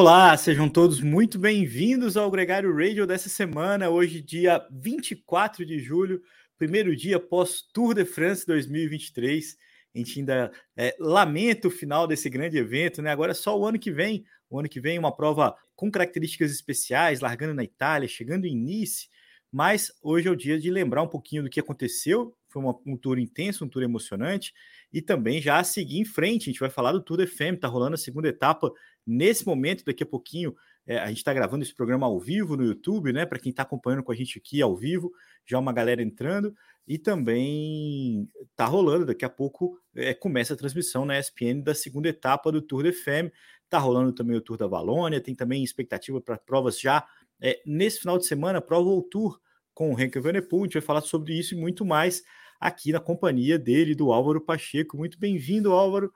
Olá, sejam todos muito bem-vindos ao Gregário Radio dessa semana, hoje, dia 24 de julho, primeiro dia pós-Tour de France 2023. A gente ainda é, lamenta o final desse grande evento, né? Agora é só o ano que vem. O ano que vem, uma prova com características especiais, largando na Itália, chegando em Nice. Mas hoje é o dia de lembrar um pouquinho do que aconteceu. Foi uma, um tour intenso, um tour emocionante. E também já a seguir em frente, a gente vai falar do Tour de FM, tá rolando a segunda etapa nesse momento, daqui a pouquinho. É, a gente está gravando esse programa ao vivo no YouTube, né? Para quem está acompanhando com a gente aqui ao vivo, já uma galera entrando. E também tá rolando, daqui a pouco é, começa a transmissão na ESPN da segunda etapa do Tour de FM. Tá rolando também o Tour da Valônia, tem também expectativa para provas já é, nesse final de semana, prova o Tour com o Henrique Venepool. A gente vai falar sobre isso e muito mais aqui na companhia dele, do Álvaro Pacheco. Muito bem-vindo, Álvaro.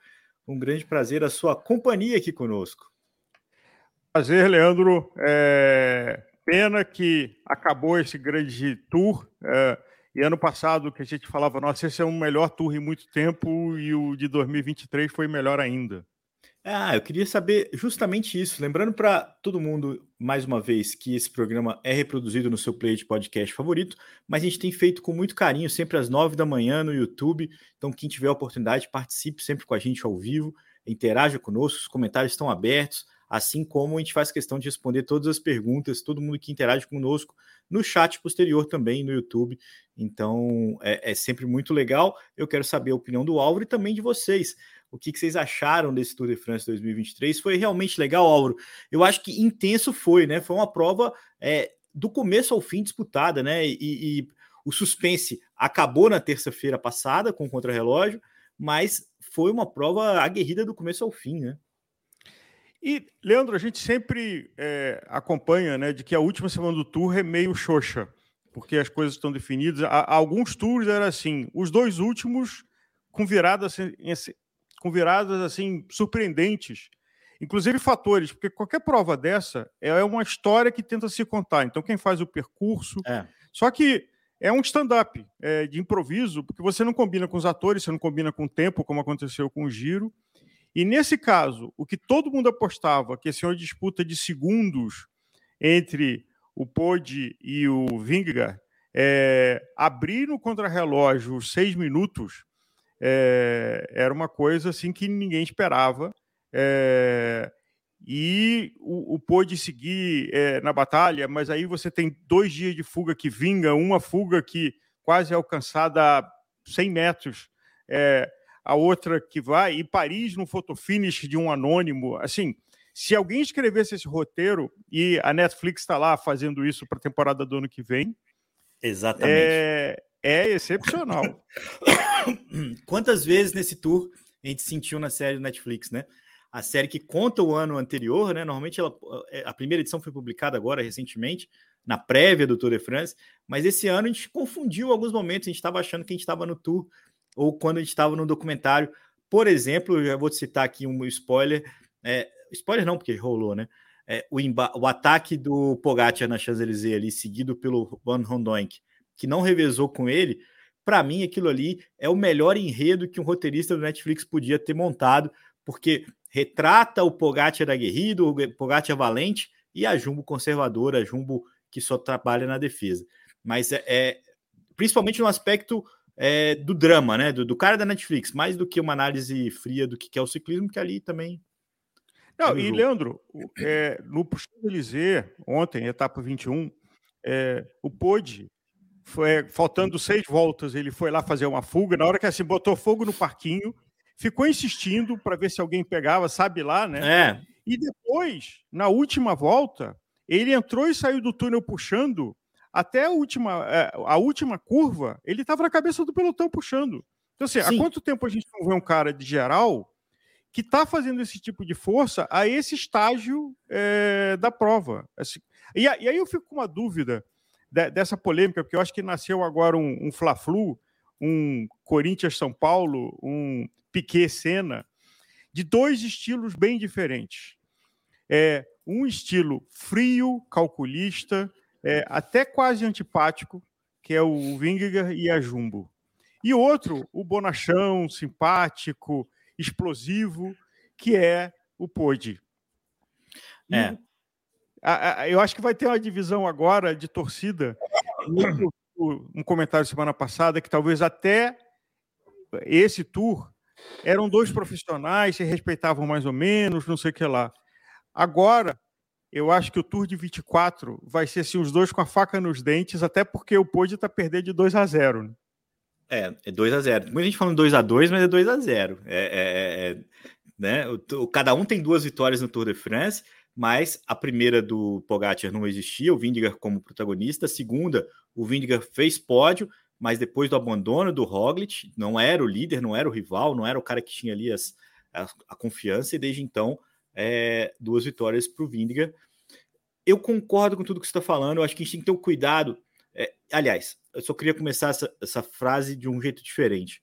Um grande prazer a sua companhia aqui conosco. Prazer, Leandro. É... Pena que acabou esse grande tour. É... E ano passado que a gente falava, nossa, esse é o melhor tour em muito tempo e o de 2023 foi melhor ainda. Ah, eu queria saber justamente isso. Lembrando para todo mundo, mais uma vez, que esse programa é reproduzido no seu play de podcast favorito, mas a gente tem feito com muito carinho, sempre às nove da manhã no YouTube. Então, quem tiver a oportunidade, participe sempre com a gente ao vivo, interaja conosco, os comentários estão abertos, assim como a gente faz questão de responder todas as perguntas, todo mundo que interage conosco no chat posterior também no YouTube. Então, é, é sempre muito legal. Eu quero saber a opinião do Álvaro e também de vocês o que, que, vocês acharam desse Tour de France 2023. Foi realmente legal, Álvaro? Eu acho que intenso foi, né? Foi uma prova é, do começo ao fim disputada, né? E, e o suspense acabou na terça-feira passada com o contrarrelógio, mas foi uma prova aguerrida do começo ao fim, né? E, Leandro, a gente sempre é, acompanha né, de que a última semana do Tour é meio xoxa, porque as coisas estão definidas. Há, alguns tours era assim, os dois últimos com viradas com viradas assim surpreendentes, inclusive fatores, porque qualquer prova dessa é uma história que tenta se contar. Então quem faz o percurso, é. só que é um stand-up é, de improviso, porque você não combina com os atores, você não combina com o tempo, como aconteceu com o Giro. E nesse caso, o que todo mundo apostava, que esse é uma disputa de segundos entre o Pode e o Vingegaard, é, abrir no contrarrelógio seis minutos é, era uma coisa assim que ninguém esperava. É, e o, o pôde seguir é, na batalha, mas aí você tem dois dias de fuga que vinga, uma fuga que quase é alcançada a 100 metros, é, a outra que vai, e Paris no fotofinish de um anônimo. Assim, se alguém escrevesse esse roteiro, e a Netflix está lá fazendo isso para a temporada do ano que vem. Exatamente. É, é excepcional. Quantas vezes nesse tour a gente sentiu na série do Netflix, né? A série que conta o ano anterior, né? Normalmente ela, é, a primeira edição foi publicada agora recentemente, na prévia do Tour de France, mas esse ano a gente confundiu alguns momentos, a gente estava achando que a gente estava no tour ou quando a gente estava no documentário. Por exemplo, eu já vou citar aqui um spoiler, é, spoiler não, porque rolou, né? É, o, o, ataque do Pogacar na Champs-Élysées ali, seguido pelo Van Rondoink, que não revezou com ele, para mim aquilo ali é o melhor enredo que um roteirista do Netflix podia ter montado, porque retrata o Pogacar aguerrido, o Pogacar valente e a Jumbo conservadora, a Jumbo que só trabalha na defesa. Mas é, é principalmente no aspecto é, do drama, né? Do, do, cara da Netflix, mais do que uma análise fria do que é o ciclismo, que ali também. Não, e Leandro, é, no Puxão-Élysées, ontem, etapa 21, é, o Pode foi, faltando seis voltas, ele foi lá fazer uma fuga. Na hora que assim botou fogo no parquinho, ficou insistindo para ver se alguém pegava, sabe lá, né? É. E depois, na última volta, ele entrou e saiu do túnel puxando até a última, é, a última curva. Ele estava na cabeça do pelotão puxando. Então, assim, Sim. há quanto tempo a gente não vê um cara de geral que está fazendo esse tipo de força a esse estágio é, da prova? Assim, e, e aí eu fico com uma dúvida de, dessa polêmica, porque eu acho que nasceu agora um, um Fla-Flu, um Corinthians-São Paulo, um Piquet-Senna, de dois estilos bem diferentes. É, um estilo frio, calculista, é, até quase antipático, que é o Vingegaard e a Jumbo. E outro, o bonachão, simpático, explosivo, que é o Podi. É. A, a, eu acho que vai ter uma divisão agora de torcida. um comentário semana passada que talvez até esse tour eram dois profissionais, se respeitavam mais ou menos, não sei o que lá. Agora, eu acho que o Tour de 24 vai ser assim, os dois com a faca nos dentes, até porque o Pôde está perdendo de 2 a 0 né? É, é 2 a 0 Muita gente falando 2 a 2 mas é 2 a 0 é, é, é, é, né? o, cada um tem duas vitórias no Tour de France, mas a primeira do Pogacar não existia, o Vindiger como protagonista. A segunda, o Vindiger fez pódio, mas depois do abandono do Roglic, não era o líder, não era o rival, não era o cara que tinha ali as, a, a confiança, e desde então é, duas vitórias para o Vindiga. Eu concordo com tudo que você está falando, eu acho que a gente tem que ter um cuidado. É, aliás, eu só queria começar essa, essa frase de um jeito diferente.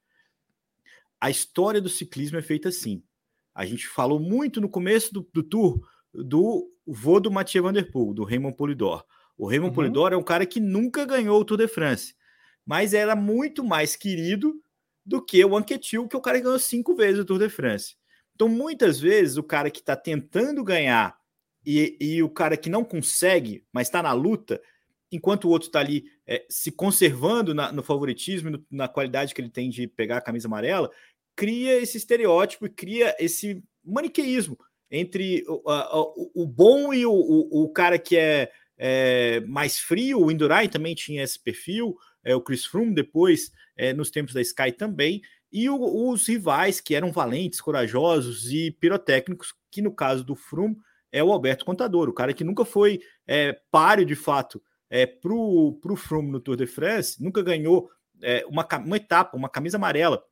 A história do ciclismo é feita assim. A gente falou muito no começo do, do tour do vô do Mathieu Van Der Poel, do Raymond Polidor. O Raymond uhum. Polidor é um cara que nunca ganhou o Tour de France, mas era muito mais querido do que o Anquetil, que é o cara que ganhou cinco vezes o Tour de France. Então, muitas vezes, o cara que está tentando ganhar e, e, o cara que não consegue, mas está na luta, enquanto o outro está ali é, se conservando na, no favoritismo, no, na qualidade que ele tem de pegar a camisa amarela, cria esse estereótipo e cria esse maniqueísmo entre o, a, o, o bom e o, o, cara que é, é, mais frio. O Indurai também tinha esse perfil, é, o Chris Froome depois, é, nos tempos da Sky também e o, os rivais que eram valentes, corajosos e pirotécnicos, que no caso do Frum é o Alberto Contador, o cara que nunca foi é, páreo de fato é, para o Frum no Tour de France, nunca ganhou é, uma, uma etapa, uma camisa amarela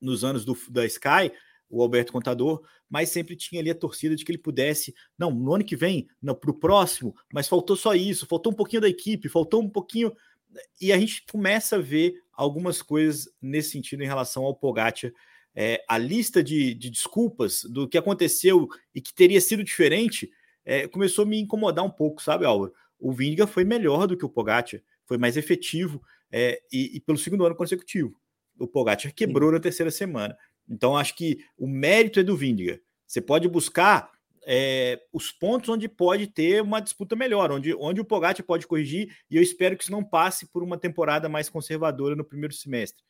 nos anos do, da Sky, o Alberto Contador, mas sempre tinha ali a torcida de que ele pudesse, não, no ano que vem, para o próximo, mas faltou só isso, faltou um pouquinho da equipe, faltou um pouquinho. E a gente começa a ver algumas coisas nesse sentido em relação ao Pogacar. É, a lista de, de, desculpas do que aconteceu e que teria sido diferente é, começou a me incomodar um pouco, sabe, Álvaro? O Vinga foi melhor do que o Pogacar, foi mais efetivo é, e, e, pelo segundo ano consecutivo. O Pogacar quebrou Sim. na terceira semana. Então, acho que o mérito é do Vindiga. Você pode buscar é, os pontos onde pode ter uma disputa melhor, onde, onde o Pogacar pode corrigir, e eu espero que isso não passe por uma temporada mais conservadora no primeiro semestre.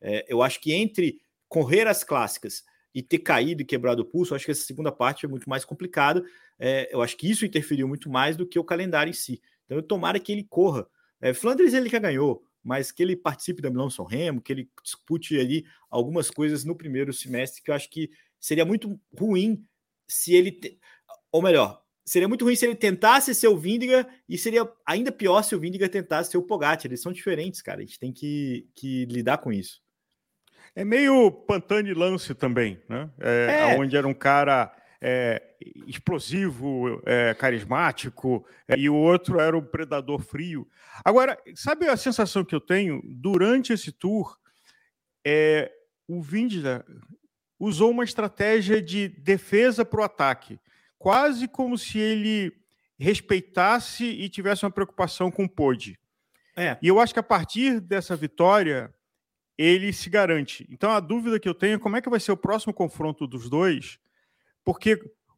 É, eu acho que entre correr as clássicas e ter caído e quebrado o pulso, acho que essa segunda parte é muito mais complicada. É, eu acho que isso interferiu muito mais do que o calendário em si. Então, eu tomara que ele corra. É, Flandres ele já ganhou, mas que ele participe da Milão São Remo, que ele dispute ali algumas coisas no primeiro semestre, que eu acho que seria muito ruim se ele. Te... Ou melhor, seria muito ruim se ele tentasse ser o Vindiga e seria ainda pior se o Vindiga tentasse ser o Pogacar. Eles são diferentes, cara. A gente tem que, que lidar com isso. É meio Pantani Lance também, né? É, é. Onde era um cara é, explosivo, é, carismático, é, e o outro era o predador frio. Agora, sabe a sensação que eu tenho durante esse tour? É, o Vindiga usou uma estratégia de defesa para o ataque, quase como se ele respeitasse e tivesse uma preocupação com o Pode. É. E eu acho que a partir dessa vitória ele se garante. Então a dúvida que eu tenho é como é que vai ser o próximo confronto dos dois, porque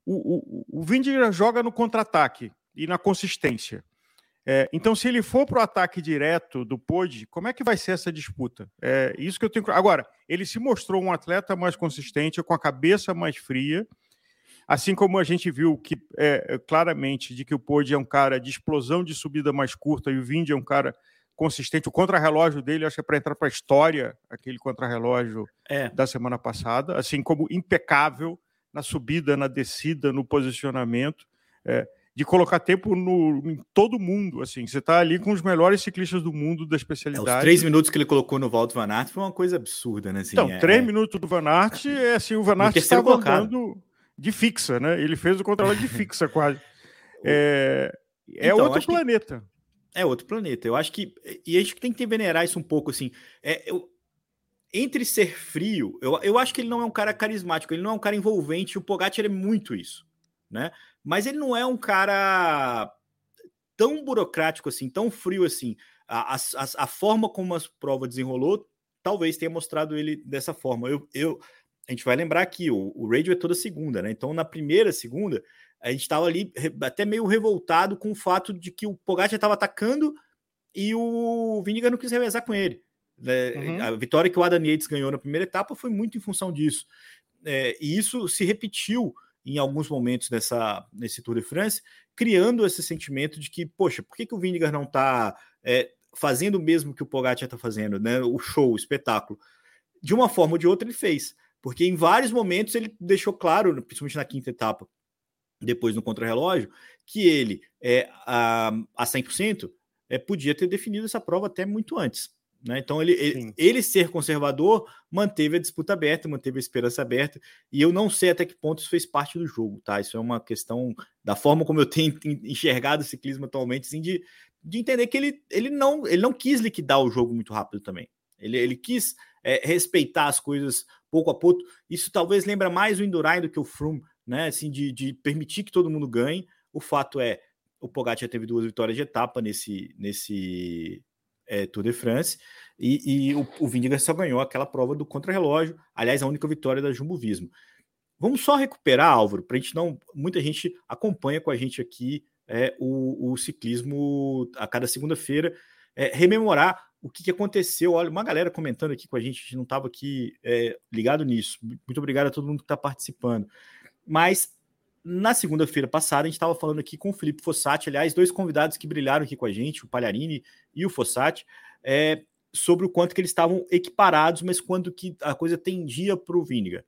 o, o, o joga no contra-ataque e na consistência. É, então, se ele for para o ataque direto do Pod, como é que vai ser essa disputa? É isso que eu tenho. Agora, ele se mostrou um atleta mais consistente, com a cabeça mais fria, assim como a gente viu que é, claramente de que o Pod é um cara de explosão de subida mais curta e o Vindy é um cara consistente. O contrarrelógio dele, acho que é para entrar para a história, aquele contrarrelógio é. da semana passada, assim como impecável na subida, na descida, no posicionamento. É, de colocar tempo no, em todo mundo. Assim, você está ali com os melhores ciclistas do mundo da especialidade. É, os três minutos que ele colocou no Walter Van Aert foi uma coisa absurda, né? Assim, então, é... três é. minutos do Van Aert é assim, o Van Aert estava andando de fixa, né? Ele fez o controle de fixa quase. É, é então, outro planeta. É outro planeta. Eu acho que e a gente tem que venerar isso um pouco assim. É, eu, entre ser frio, eu, eu acho que ele não é um cara carismático, ele não é um cara envolvente. O Pogacar é muito isso né? Mas ele não é um cara tão burocrático assim, tão frio assim. A, a, a forma como a prova desenrolou talvez tenha mostrado ele dessa forma. Eu, eu, a gente vai lembrar que o, o radio é toda segunda, né? Então, na primeira, segunda, a gente estava ali até meio revoltado com o fato de que o Pogacar estava atacando e o Viniga não quis revezar com ele. Né? Uhum. A vitória que o Adam Yates ganhou na primeira etapa foi muito em função disso. É, e isso se repetiu em alguns momentos nessa, nesse Tour de France, criando esse sentimento de que, poxa, por que, que o Vinegar não está é, fazendo o mesmo que o Pogacar está fazendo, né? O show, o espetáculo. De uma forma ou de outra ele fez, porque em vários momentos ele deixou claro, principalmente na quinta etapa, depois no contrarrelógio, que ele é a, a 100% é, podia ter definido essa prova até muito antes. Né? Então, ele, ele, ele, ser conservador manteve a disputa aberta, manteve a esperança aberta, e eu não sei até que ponto isso fez parte do jogo, tá? Isso é uma questão da forma como eu tenho enxergado o ciclismo atualmente, assim, de, de entender que ele, ele, não, ele não quis liquidar o jogo muito rápido também. Ele, ele quis é, respeitar as coisas pouco a pouco. Isso talvez lembra mais o Indurain do que o Froome, né? Assim, de, de permitir que todo mundo ganhe. O fato é, o Pogacar teve duas vitórias de etapa nesse, nesse é, Tour de France, e, e o, o só ganhou aquela prova do contrarrelógio, aliás, a única vitória da Jumbo Visma. Vamos só recuperar, Álvaro, para a gente não. Muita gente acompanha com a gente aqui é, o, o ciclismo a cada segunda-feira, é, rememorar o que, que, aconteceu. Olha, uma galera comentando aqui com a gente, a gente não estava aqui é, ligado nisso. Muito obrigado a todo mundo que está participando. Mas na segunda-feira passada, a gente estava falando aqui com o Felipe Fossati, aliás, dois convidados que brilharam aqui com a gente, o Palharini e o Fossati, é, sobre o quanto que eles estavam equiparados, mas quando que a coisa tendia para o Vinegar.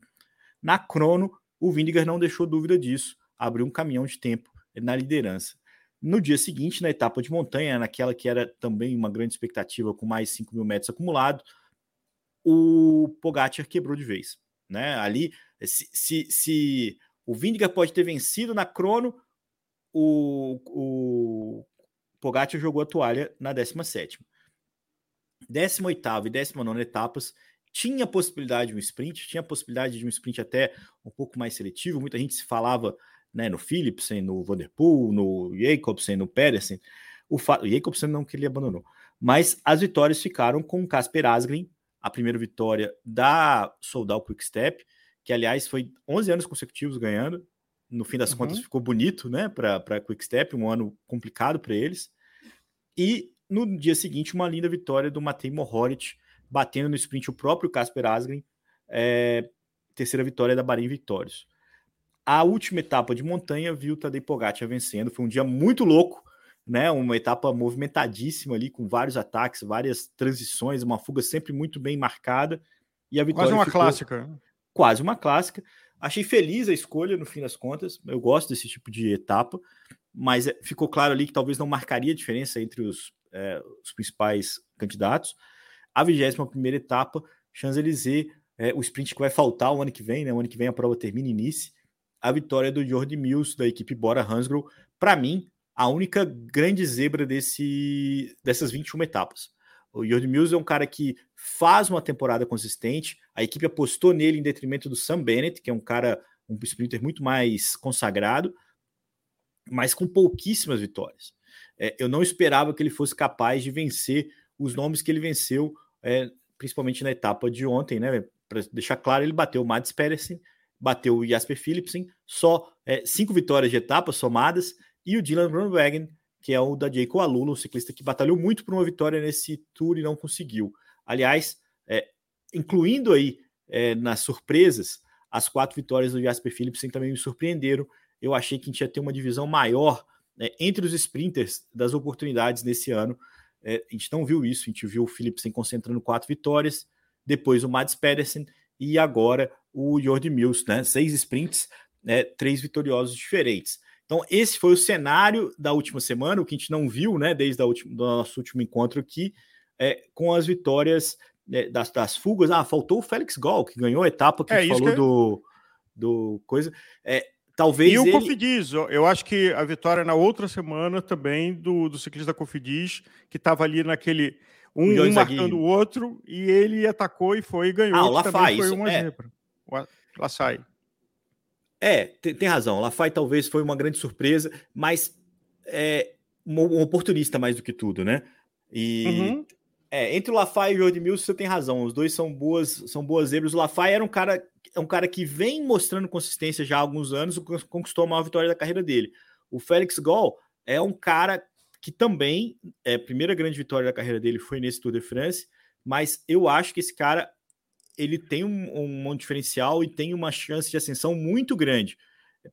Na crono, o Vinegar não deixou dúvida disso, abriu um caminhão de tempo na liderança. No dia seguinte, na etapa de montanha, naquela que era também uma grande expectativa, com mais 5 mil metros acumulado, o Pogacar quebrou de vez. Né? Ali, se, se, se o Vindiga pode ter vencido na crono, o, o Pogacar jogou a toalha na 17. 18 e 19 etapas tinha possibilidade de um sprint, tinha possibilidade de um sprint até um pouco mais seletivo. Muita gente se falava né, no Philipsen, no Vanderpool, no Jacobsen, no Pedersen. O, o Jacobsen não que ele abandonou. Mas as vitórias ficaram com Casper Asgreen, a primeira vitória da Soldal Quick Step, que aliás foi 11 anos consecutivos ganhando. No fim das uhum. contas ficou bonito, né, para Quick Step, um ano complicado para eles. E no dia seguinte, uma linda vitória do Matei Mohoric, batendo no sprint o próprio Casper Asgreen, é, terceira vitória da Bahrein Vitórios. A última etapa de montanha viu o Tadej Pogacar vencendo, foi um dia muito louco, né? Uma etapa movimentadíssima ali, com vários ataques, várias transições, uma fuga sempre muito bem marcada. E a vitória Quase uma clássica. Quase uma clássica. Achei feliz a escolha no fim das contas. Eu gosto desse tipo de etapa, mas é, ficou claro ali que talvez não marcaria diferença entre os, é, os principais candidatos. A 21 primeira etapa, Champs-Élysées, é, o sprint que vai faltar o ano que vem, né? O ano que vem a prova termina em Nice. A vitória do Jordi Mills, da equipe Bora Hansgrohe, para mim, a única grande zebra desse, dessas 21 etapas. O Jordi Mills é um cara que faz uma temporada consistente. A equipe apostou nele em detrimento do Sam Bennett, que é um cara, um sprinter muito mais consagrado, mas com pouquíssimas vitórias. É, eu não esperava que ele fosse capaz de vencer os nomes que ele venceu, é, principalmente na etapa de ontem, né? Para deixar claro, ele bateu o Mads Pedersen, bateu o Jasper Philipsen, só é, cinco vitórias de etapa somadas, e o Dylan Groenewegen que é o da Jayco Alula, um ciclista que batalhou muito por uma vitória nesse Tour e não conseguiu. Aliás, é, incluindo aí é, nas surpresas, as quatro vitórias do Jasper Philipsen também me surpreenderam. Eu achei que a gente ia ter uma divisão maior né, entre os sprinters das oportunidades nesse ano. É, a gente não viu isso, a gente viu o Philipsen concentrando quatro vitórias, depois o Mads Pedersen e agora o Jordi Mills, né? Seis sprints, né, três vitoriosos diferentes. Então, esse foi o cenário da última semana, o que a gente não viu, né, desde o nosso último encontro aqui, é, com as vitórias né, das, das, fugas. Ah, faltou o Félix Gol, que ganhou a etapa que é, falou que... do, do coisa. É, talvez. E o ele... Cofidis, eu acho que a vitória na outra semana também do, do ciclista da Cofidis, que estava ali naquele. Um, um marcando o outro, e ele atacou e foi e ganhou. Ah, o Lafay, foi uma é. Lá sai. É, tem, tem razão. Lafay talvez foi uma grande surpresa, mas é um oportunista mais do que tudo, né? E uhum. é, entre o Lafay e o Jordi Mills, você tem razão. Os dois são boas, são boas zebras. O Lafay era um cara é um cara que vem mostrando consistência já há alguns anos, conquistou a maior vitória da carreira dele. O Félix Gol é um cara que também, é, a primeira grande vitória da carreira dele foi nesse Tour de France, mas eu acho que esse cara ele tem um, um diferencial e tem uma chance de ascensão muito grande.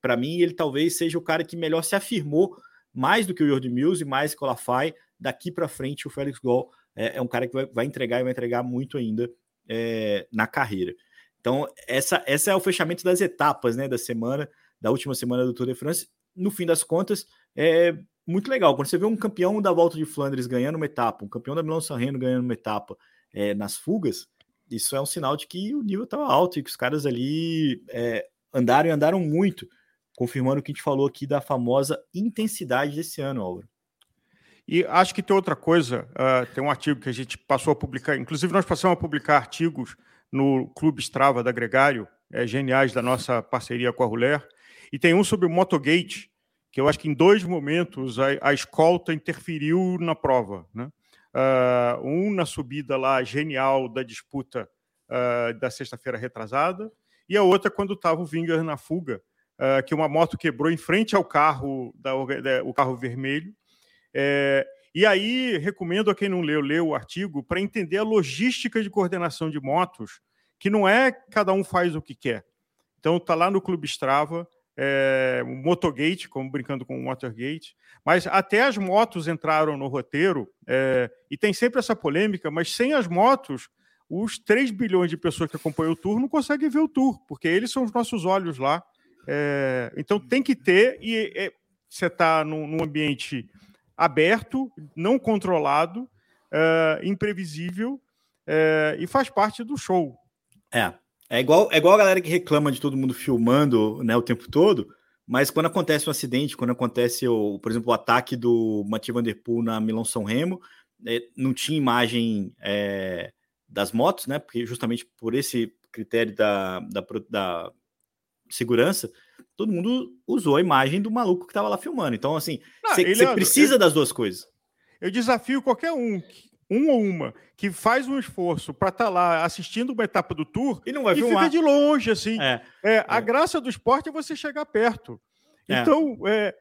Para mim, ele talvez seja o cara que melhor se afirmou, mais do que o Jordi Mills e mais que o Lafay. Daqui para frente, o Félix Gol é, é, um cara que vai, vai, entregar e vai entregar muito ainda é, na carreira. Então, essa, essa é o fechamento das etapas né, da semana, da última semana do Tour de France. No fim das contas, é, muito legal. Quando você vê um campeão da Volta de Flandres ganhando uma etapa, um campeão da Milão San ganhando uma etapa é, nas fugas, isso é um sinal de que o nível estava alto e que os caras ali é, andaram e andaram muito, confirmando o que a gente falou aqui da famosa intensidade desse ano, Álvaro. E acho que tem outra coisa, uh, tem um artigo que a gente passou a publicar, inclusive nós passamos a publicar artigos no Clube Strava da Gregário, é, geniais da nossa parceria com a Ruler, e tem um sobre o Motogate, que eu acho que em dois momentos a, a escolta interferiu na prova. Né? Uh, um na subida lá genial da disputa uh, da sexta-feira retrasada, e a outra quando estava o Vingar na fuga, uh, que uma moto quebrou em frente ao carro, da, da o carro vermelho. É, e aí recomendo a quem não leu, ler o artigo para entender a logística de coordenação de motos, que não é cada um faz o que quer. Então está lá no Clube Strava, é, o Motogate, como brincando com o Motorgate, mas até as motos entraram no roteiro, é, e tem sempre essa polêmica, mas sem as motos, os 3 bilhões de pessoas que acompanham o tour não conseguem ver o tour, porque eles são os nossos olhos lá. É, então tem que ter, e você está num, num, ambiente aberto, não controlado, imprevisível, e faz parte do show. É, é igual, é igual a galera que reclama de todo mundo filmando né, o tempo todo, mas quando acontece um acidente, quando acontece, o, por exemplo, o ataque do Mathieu Van Der Poel na Milão São Remo, é, não tinha imagem é, das motos, né? Porque justamente por esse critério da, da, da, segurança, todo mundo usou a imagem do maluco que estava lá filmando. Então, assim, você precisa eu, das duas coisas. Eu desafio qualquer um um ou uma que faz um esforço para estar tá lá assistindo uma etapa do tour e não vai e fica de longe assim. É, é, a é. graça do esporte é você chegar perto. É. Então, é,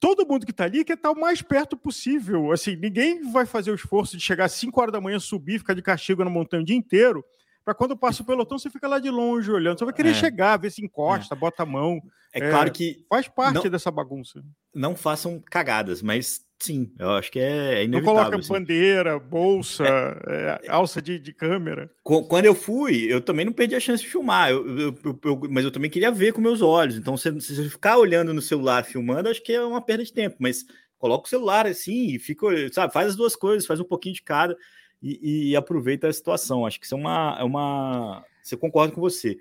todo mundo que está ali quer estar tá o mais perto possível. Assim, ninguém vai fazer o esforço de chegar às 5 horas da manhã, subir, ficar de castigo na montanha o dia inteiro, para quando passa o pelotão você fica lá de longe olhando. Você vai querer é. chegar, ver se encosta, bota a mão. É, claro que faz parte não, dessa bagunça. Não façam cagadas, mas Sim, eu acho que é, é inevitável. Não coloca assim. bandeira, bolsa, é, é, alça de, de, câmera. Quando eu fui, eu também não perdi a chance de filmar, eu, eu, eu, mas eu também queria ver com meus olhos. Então, se, se você ficar olhando no celular filmando, acho que é uma perda de tempo. Mas coloca o celular assim e fica, sabe, faz as duas coisas, faz um pouquinho de cada e, e aproveita a situação. Acho que isso é uma. É uma... Você concorda com você.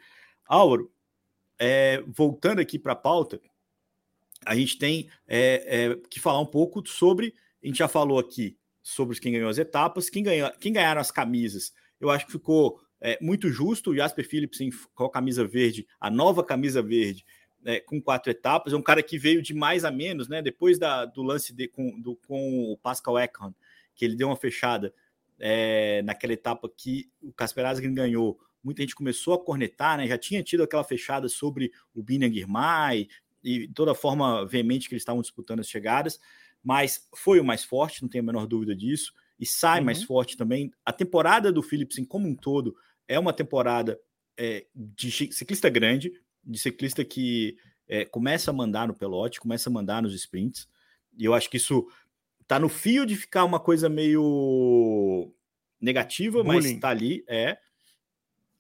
Álvaro, é, voltando aqui para a pauta, a gente tem é, é, que falar um pouco sobre. A gente já falou aqui sobre quem ganhou as etapas, quem, ganhou, quem ganharam as camisas. Eu acho que ficou é, muito justo o Jasper Philipsen com a camisa verde, a nova camisa verde, é, com quatro etapas. É um cara que veio de mais a menos, né? Depois da, do lance de, com, do, com o Pascal Ekman, que ele deu uma fechada é, naquela etapa que o Casper Asgreen ganhou. Muita gente começou a cornetar, né? Já tinha tido aquela fechada sobre o Bina Girmay, e toda a forma veemente que eles estavam disputando as chegadas, mas foi o mais forte, não tenho a menor dúvida disso, e sai uhum. mais forte também. A temporada do Philipsen como um todo é uma temporada é, de ciclista grande, de ciclista que é, começa a mandar no pelote, começa a mandar nos sprints, e eu acho que isso tá no fio de ficar uma coisa meio negativa, Bullying. mas tá ali, é.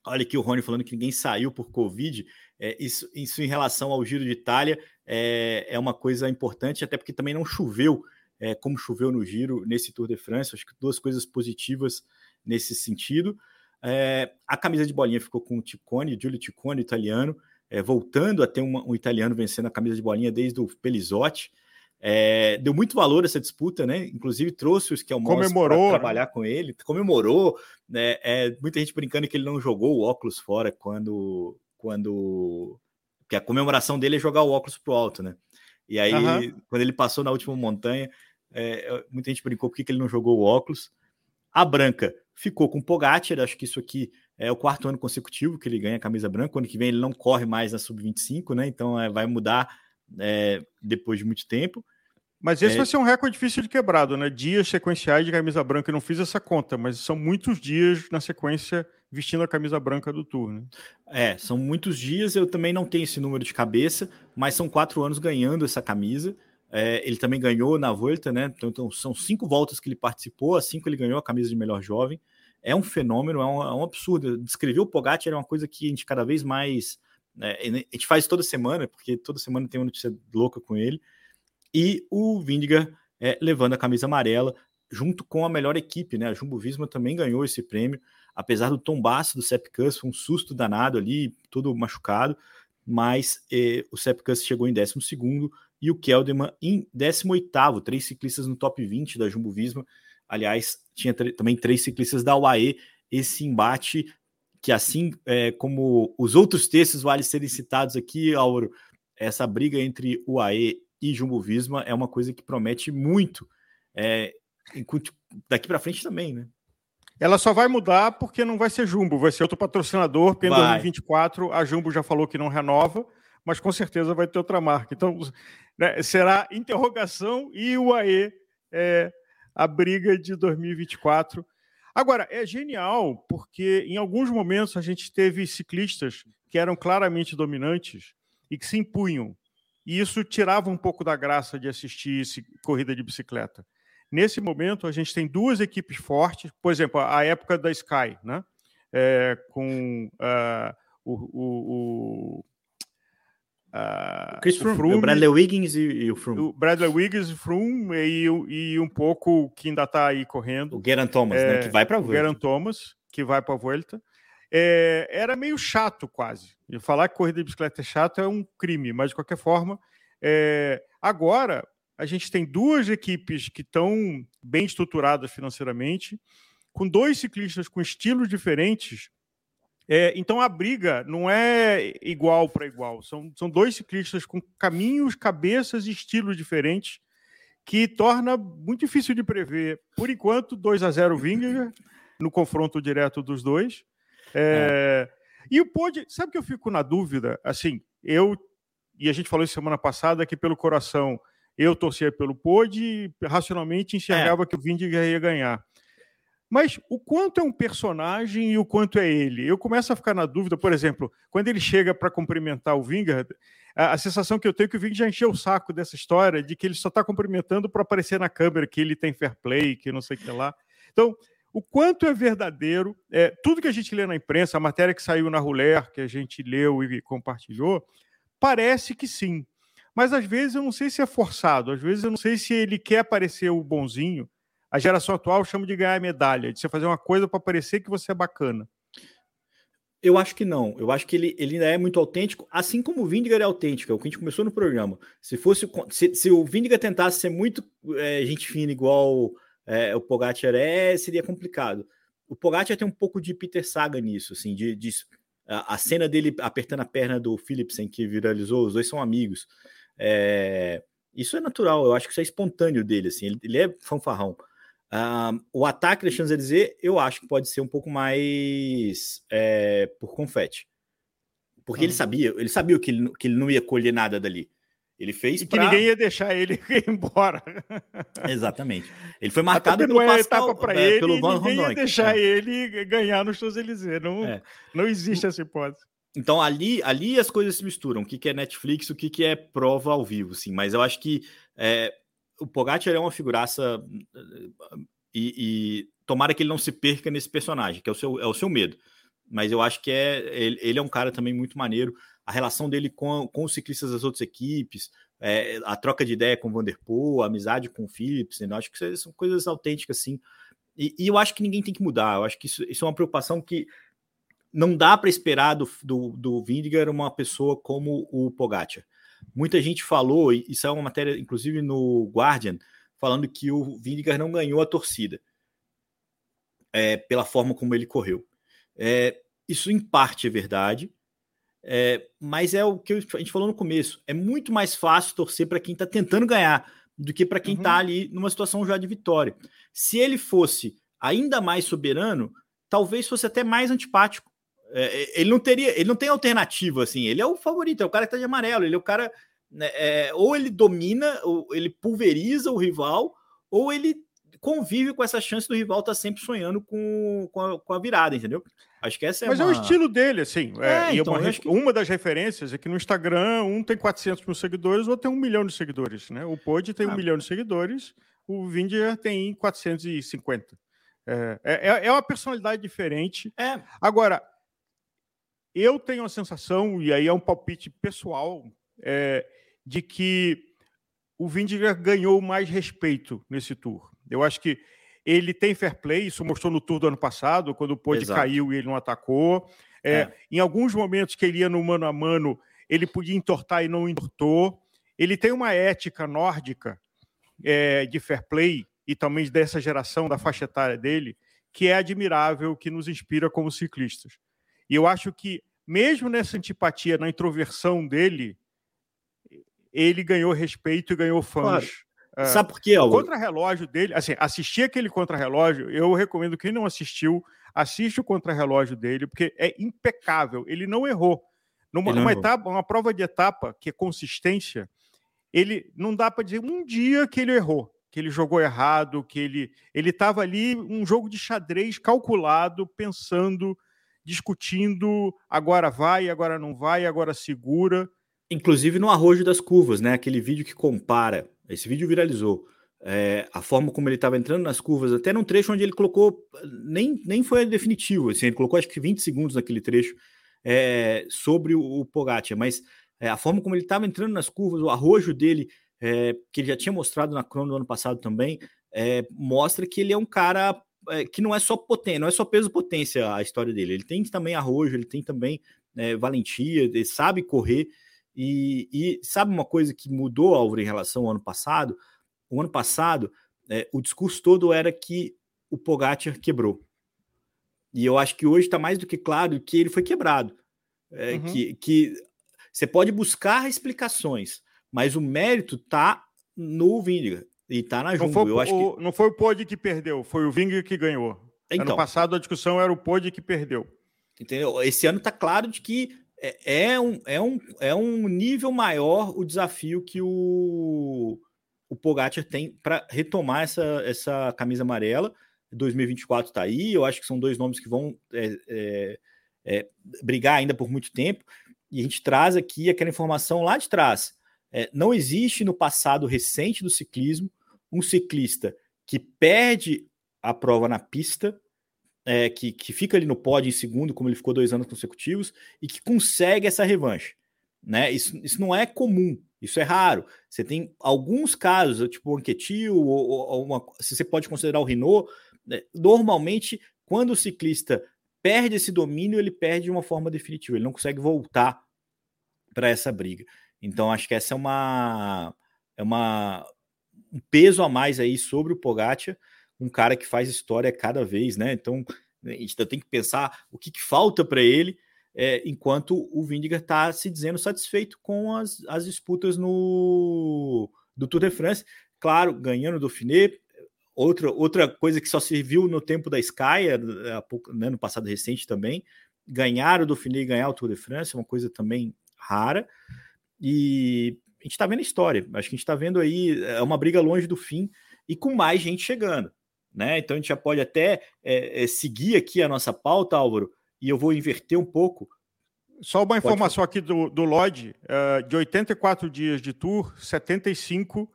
Olha aqui o Rony falando que ninguém saiu por Covid. É, isso, isso em relação ao Giro de Itália é, é uma coisa importante, até porque também não choveu é, como choveu no Giro nesse Tour de France. Acho que duas coisas positivas nesse sentido. É, a camisa de bolinha ficou com o Ticone, Giulio Ticone, italiano, é, voltando a ter uma, um italiano vencendo a camisa de bolinha desde o Pelizotti. É, deu muito valor essa disputa, né? Inclusive trouxe os que é o para né? trabalhar com ele, comemorou. Né? É, muita gente brincando que ele não jogou o óculos fora quando quando. Porque a comemoração dele é jogar o óculos pro alto, né? E aí, uhum. quando ele passou na última montanha, é, muita gente brincou porque que ele não jogou o óculos. A branca ficou com o Pogacar, acho que isso aqui É o quarto ano consecutivo que ele ganha a camisa branca. Ano que vem ele não corre mais na sub-25, né? Então é, vai mudar é, depois de muito tempo. Mas esse é... vai ser um recorde difícil de quebrado, né? Dias sequenciais de camisa branca. Eu não fiz essa conta, mas são muitos dias na sequência vestindo a camisa branca do Tour, né? É, são muitos dias. Eu também não tenho esse número de cabeça, mas são quatro anos ganhando essa camisa. É, ele também ganhou na Volta, né? Então, então, são cinco voltas que ele participou, cinco ele ganhou a camisa de melhor jovem. É um fenômeno, é um, é um absurdo. Descrever o Pogacar era uma coisa que a gente cada vez mais. Né, a gente faz toda semana, porque toda semana tem uma notícia louca com ele e o Vindiga é, levando a camisa amarela junto com a melhor equipe, né? A Jumbo Visma também ganhou esse prêmio, apesar do tombaço do Sepp Kuss, foi um susto danado ali, todo machucado, mas eh, o Sepp Kuss chegou em 12 e o Kelderman em 18º, três ciclistas no top 20 da Jumbo Visma. Aliás, tinha também três ciclistas da UAE. Esse embate que assim é, como os outros textos vale serem citados aqui, Auro, essa briga entre UAE e Jumbo Visma é uma coisa que promete muito. É, daqui para frente também, né? Ela só vai mudar porque não vai ser Jumbo, vai ser outro patrocinador, porque em 2024 a Jumbo já falou que não renova, mas com certeza vai ter outra marca. Então, né, será interrogação e o AE é, a briga de 2024. Agora, é genial, porque em alguns momentos a gente teve ciclistas que eram claramente dominantes e que se impunham. E isso tirava um pouco da graça de assistir esse, corrida de bicicleta. Nesse momento, a gente tem duas equipes fortes, por exemplo, a época da Sky, né? É, com uh, o, o, o Uh, Chris Froome, o, Froome, o Bradley Wiggins e, e, o Froome. O Bradley Wiggins e o Froome e, e um pouco que ainda está aí correndo. O Geraint Thomas, né, é, né, que vai para a Volta. O Geraint Thomas, que vai para a Volta é, era meio chato quase. E falar que corrida de bicicleta é chato é um crime, mas de qualquer forma, é, agora a gente tem duas equipes que estão bem estruturadas financeiramente, com dois ciclistas com estilos diferentes. É, então a briga não é igual para igual, são, são dois ciclistas com caminhos, cabeças e estilos diferentes que torna muito difícil de prever. Por enquanto, 2 a 0 Vingegaard no confronto direto dos dois. É, é. E o Pod, sabe que eu fico na dúvida? Assim, eu, e a gente falou isso semana passada, que pelo coração eu torcia pelo Pod e racionalmente enxergava é. que o Vindiger ia ganhar. Mas o quanto é um personagem e o quanto é ele? Eu começo a ficar na dúvida, por exemplo, quando ele chega para cumprimentar o Vingard, a, a, sensação que eu tenho é que o Vingard já encheu o saco dessa história de que ele só está cumprimentando para aparecer na câmera, que ele tem fair play, que não sei o que lá. Então, o quanto é verdadeiro. É, tudo que a gente lê na imprensa, a matéria que saiu na Ruler, que a gente leu e compartilhou, parece que sim. Mas às vezes eu não sei se é forçado, às vezes eu não sei se ele quer parecer o bonzinho. A geração atual chama de ganhar medalha, de você fazer uma coisa para parecer que você é bacana. Eu acho que não. Eu acho que ele, ele ainda é muito autêntico, assim como o Vindigar é autêntico, é o que a gente começou no programa. Se fosse se, se o Vindigar tentasse ser muito é, gente fina, igual é, o Pogacar é, seria complicado. O Pogacar tem um pouco de Peter Saga nisso, assim, de, de a, a, cena dele apertando a perna do Philipsen que viralizou, os dois são amigos. É, isso é natural, eu acho que isso é espontâneo dele, assim, ele, ele é fanfarrão. Uh, o ataque da Champs-Élysées, eu acho que pode ser um pouco mais é, por confete. Porque ele sabia, ele sabia que ele, que ele não ia colher nada dali. Ele fez e que ninguém ia deixar ele ir embora. Exatamente. Ele foi marcado pelo é etapa para é, ele pelo Van ninguém ia deixar é. ele ganhar no Champs-Élysées. Não, é. não existe essa hipótese. Então ali, ali as coisas se misturam. O que, que é Netflix, o que, que é prova ao vivo, sim. Mas eu acho que é, o Pogacar é uma figuraça e, e, tomara que ele não se perca nesse personagem, que é o seu, é o seu medo. Mas eu acho que é ele, ele é um cara também muito maneiro a relação dele com, com os ciclistas das outras equipes, é, a troca de ideia com o Vanderpool, a amizade com o Phillips, eu acho que são coisas autênticas, assim. E, e, eu acho que ninguém tem que mudar, eu acho que isso, isso é uma preocupação que não dá para esperar do, do, do Vindigar uma pessoa como o Pogacar. Muita gente falou, e isso é uma matéria, inclusive no Guardian, falando que o Vindigar não ganhou a torcida é, pela forma como ele correu. É, isso em parte é verdade, é, mas é o que a gente falou no começo. É muito mais fácil torcer para quem está tentando ganhar do que para quem está uhum. ali numa situação já de vitória. Se ele fosse ainda mais soberano, talvez fosse até mais antipático, É, ele não teria, ele não tem alternativa assim. Ele é o favorito, é o cara que tá de amarelo. Ele é o cara, né, é, ou ele domina, ou ele pulveriza o rival, ou ele convive com essa chance do rival estar tá sempre sonhando com, com a, com, a, virada, entendeu? Acho que essa é Mas uma... é o estilo dele, assim. É, é então, uma, que... uma, das referências é que no Instagram um tem 400 mil seguidores, ou tem um milhão de seguidores, né? O Pod tem ah. um milhão de seguidores, o Vindier tem 450. É, é, é uma personalidade diferente. É. Agora, eu tenho a sensação, e aí é um palpite pessoal, é, de que o Vindiger ganhou mais respeito nesse tour. Eu acho que ele tem fair play, isso mostrou no tour do ano passado, quando o Pod caiu e ele não atacou. É, é. Em alguns momentos que ele ia no mano a mano, ele podia entortar e não entortou. Ele tem uma ética nórdica é, de fair play e também dessa geração da faixa etária dele, que é admirável, que nos inspira como ciclistas. E eu acho que, mesmo nessa antipatia, na introversão dele, ele ganhou respeito e ganhou fãs. Claro. É, Sabe por quê, Álvaro? O contra-relógio dele, assim, assistir aquele contra-relógio, eu recomendo quem não assistiu, assiste o contra-relógio dele, porque é impecável. Ele não errou. Numa, não etapa, uma prova de etapa, que é consistência, ele não dá para dizer um dia que ele errou, que ele jogou errado, que ele ele estava ali um jogo de xadrez calculado, pensando discutindo, agora vai, agora não vai, agora segura. Inclusive no arrojo das curvas, né? Aquele vídeo que compara, esse vídeo viralizou. É, a forma como ele estava entrando nas curvas, até num trecho onde ele colocou, nem, nem foi definitivo, assim, ele colocou acho que 20 segundos naquele trecho é, sobre o, o Pogacar, mas é, a forma como ele estava entrando nas curvas, o arrojo dele, é, que ele já tinha mostrado na crono do ano passado também, é, mostra que ele é um cara é, que não é só potência, não é só peso potência a história dele. Ele tem também arrojo, ele tem também é, valentia, ele sabe correr. E, e, sabe uma coisa que mudou, Álvaro, em relação ao ano passado? O ano passado, é, o discurso todo era que o Pogacar quebrou. E eu acho que hoje está mais do que claro que ele foi quebrado. É, uhum. que, que você pode buscar explicações, mas o mérito está no Vindiga. E tá na Jumbo. Não foi, eu acho o, que... não foi o Pod que perdeu, foi o Ving que ganhou. Então, ano passado a discussão era o Pod que perdeu. Entendeu? Esse ano tá claro de que é, é, um, é, um, é um nível maior o desafio que o, o Pogacar tem para retomar essa, essa camisa amarela. 2024 está aí, eu acho que são dois nomes que vão é, é, é, brigar ainda por muito tempo. E a gente traz aqui aquela informação lá de trás. É, não existe no passado recente do ciclismo um ciclista que perde a prova na pista, é, que, que fica ali no pódio em segundo, como ele ficou dois anos consecutivos, e que consegue essa revanche. Né? Isso, isso não é comum, isso é raro. Você tem alguns casos, tipo o Anquetil, ou, ou uma, se você pode considerar o Renault, né? normalmente, quando o ciclista perde esse domínio, ele perde de uma forma definitiva, ele não consegue voltar para essa briga. Então, acho que essa é uma, é uma, um peso a mais aí sobre o Pogacar, um cara que faz história cada vez, né? Então a gente tem que pensar o que, que falta para ele, é, enquanto o Vindiger está se dizendo satisfeito com as, as disputas no do Tour de France, claro, ganhando do Dauphiné, outra, outra coisa que só se viu no tempo da Sky, né, no passado recente também, ganhar o Dauphiné e ganhar o Tour de France, é uma coisa também rara, e a gente está vendo a história. Acho que a gente está vendo aí é uma briga longe do fim e com mais gente chegando. Né? Então a gente já pode até é, é, seguir aqui a nossa pauta, Álvaro, e eu vou inverter um pouco. Só uma informação aqui do, do Lloyd: uh, de 84 dias de tour, 75 uh,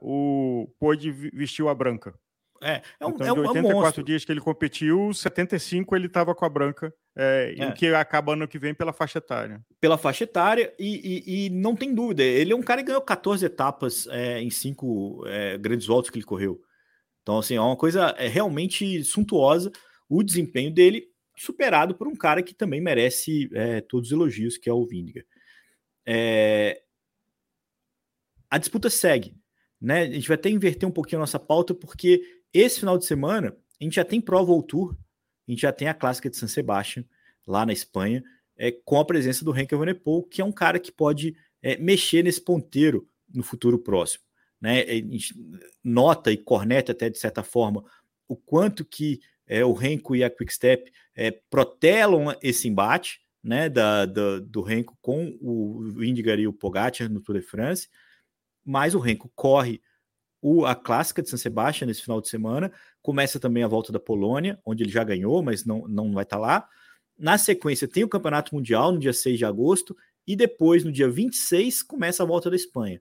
o Pode vestiu a branca. É, é um, então, é um, de 84 é um dias que ele competiu, 75 ele estava com a branca, é, é. que acaba ano que vem pela faixa etária. Pela faixa etária, e, e, e, não tem dúvida, ele é um cara que ganhou 14 etapas é, em cinco é, grandes voltas que ele correu. Então, assim, é uma coisa é, realmente suntuosa o desempenho dele, superado por um cara que também merece é, todos os elogios, que é o Vindiga. A disputa segue. Né? A gente vai até inverter um pouquinho a nossa pauta, porque esse final de semana, a gente já tem prova ao Tour, a gente já tem a clássica de San Sebastián, lá na Espanha, é, com a presença do Henk Evenepoel, que é um cara que pode é, mexer nesse ponteiro no futuro próximo. Né? A gente nota e corneta até de certa forma o quanto que é, o Renko e a Quickstep é, protelam esse embate né, da, da, do Renko com o Vindigar e o Pogacar no Tour de France, mas o Renko corre o, a clássica de San Sebastião nesse final de semana, começa também a volta da Polônia, onde ele já ganhou, mas não, não vai estar tá lá. Na sequência, tem o Campeonato Mundial no dia 6 de agosto, e depois, no dia 26, começa a volta da Espanha.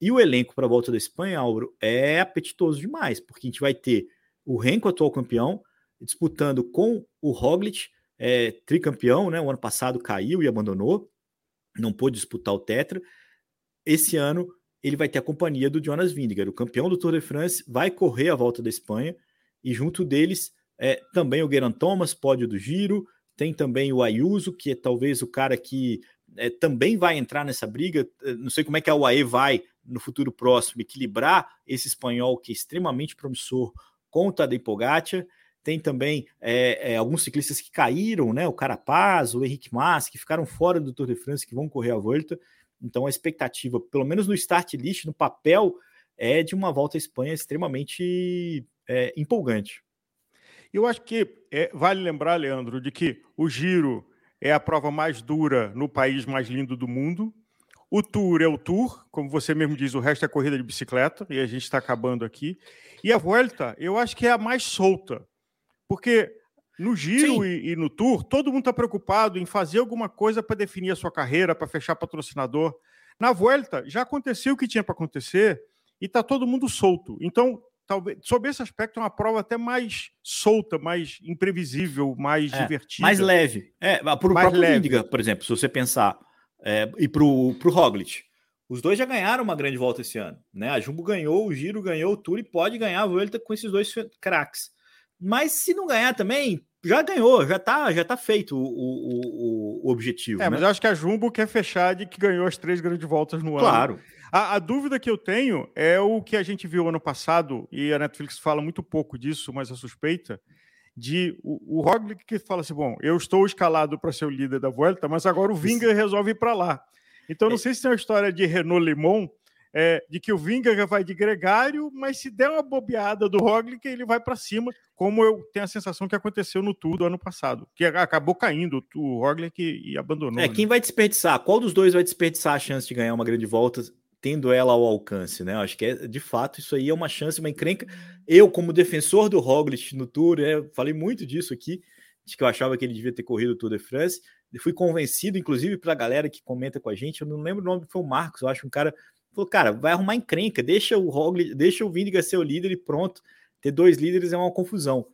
E o elenco para a volta da Espanha, Auro, é apetitoso demais, porque a gente vai ter o Renko, atual campeão, disputando com o Roglic, é, tricampeão, né? O ano passado caiu e abandonou, não pôde disputar o Tetra. Esse ano ele vai ter a companhia do Jonas Vingegaard, o campeão do Tour de France, vai correr a volta da Espanha e junto deles é, também o Geraint Thomas, pódio do Giro, tem também o Ayuso, que é talvez o cara que é, também vai entrar nessa briga. É, não sei como é que a UAE vai no futuro próximo equilibrar esse espanhol que é extremamente promissor com o Tadej. Tem também é, é, alguns ciclistas que caíram, né? O Carapaz, o Henrique Mas, que ficaram fora do Tour de France, que vão correr a volta. Então a expectativa, pelo menos no start list, no papel, é de uma volta à Espanha extremamente é, empolgante. Eu acho que é, vale lembrar, Leandro, de que o Giro é a prova mais dura no país mais lindo do mundo. O Tour é o Tour, como você mesmo diz, o resto é corrida de bicicleta, e a gente está acabando aqui. E a Vuelta, eu acho que é a mais solta. Porque no Giro e, e, no Tour, todo mundo está preocupado em fazer alguma coisa para definir a sua carreira, para fechar patrocinador. Na Vuelta, já aconteceu o que tinha para acontecer e está todo mundo solto. Então, talvez, sob esse aspecto, é uma prova até mais solta, mais imprevisível, mais é, divertida. Mais leve. É, para o próprio leve. por exemplo, se você pensar, é, e para o Roglic. Os dois já ganharam uma grande volta esse ano. Né? A Jumbo ganhou, o Giro ganhou o Tour e pode ganhar a Vuelta com esses dois craques. Mas se não ganhar também, já ganhou, já tá, já tá feito o, o, o objetivo. É, né? mas eu acho que a Jumbo quer fechar de que ganhou as três grandes voltas no ano. Claro. A, a, dúvida que eu tenho é o que a gente viu ano passado, e a Netflix fala muito pouco disso, mas a suspeita, de o, o Roglic que fala assim: bom, eu estou escalado para ser o líder da volta, mas agora o Vinga resolve ir para lá. Então, não é. sei se tem uma história de Renault Limon é, de que o Vinga vai de gregário, mas se der uma bobeada do Roglic, ele vai para cima, como eu tenho a sensação que aconteceu no Tour do ano passado, que acabou caindo o Roglic e, e abandonou. É, né? quem vai desperdiçar? Qual dos dois vai desperdiçar a chance de ganhar uma grande volta tendo ela ao alcance, né? Acho que é, de fato isso aí é uma chance, uma encrenca. Eu, como defensor do Roglic no Tour, é, falei muito disso aqui, de que eu achava que ele devia ter corrido o Tour de France. Fui convencido, inclusive, pela galera que comenta com a gente. Eu não lembro o nome, foi o Marcos, eu acho um cara Falou, cara, vai arrumar encrenca, deixa o Roglic, deixa o Vindiga ser o líder e pronto. Ter dois líderes é uma confusão.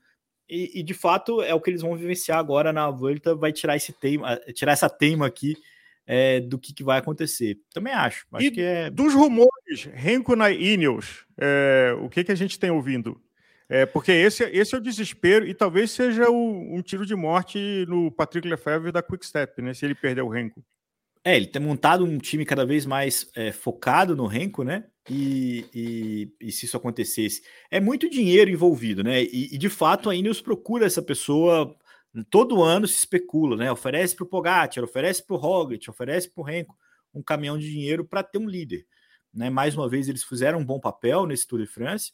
E, e, de fato é o que eles vão vivenciar agora na volta, vai tirar esse teima, tirar essa teima aqui é, do que, que, vai acontecer. Também acho. acho e que é... dos rumores, Renko na Ineos, é, o que, que a gente tem ouvindo? É, porque esse, esse é o desespero e talvez seja o, um tiro de morte no Patrick Lefebvre da Quick Step, né? Se ele perder o Renko. É, ele tem montado um time cada vez mais é, focado no Renko, né? E, e, e, se isso acontecesse, é muito dinheiro envolvido, né? E, e, de fato a Ineos procura essa pessoa. Todo ano se especula, né? Oferece para o Pogacar, oferece para o Roglic, oferece para o Renko um caminhão de dinheiro para ter um líder. Né? Mais uma vez eles fizeram um bom papel nesse Tour de France.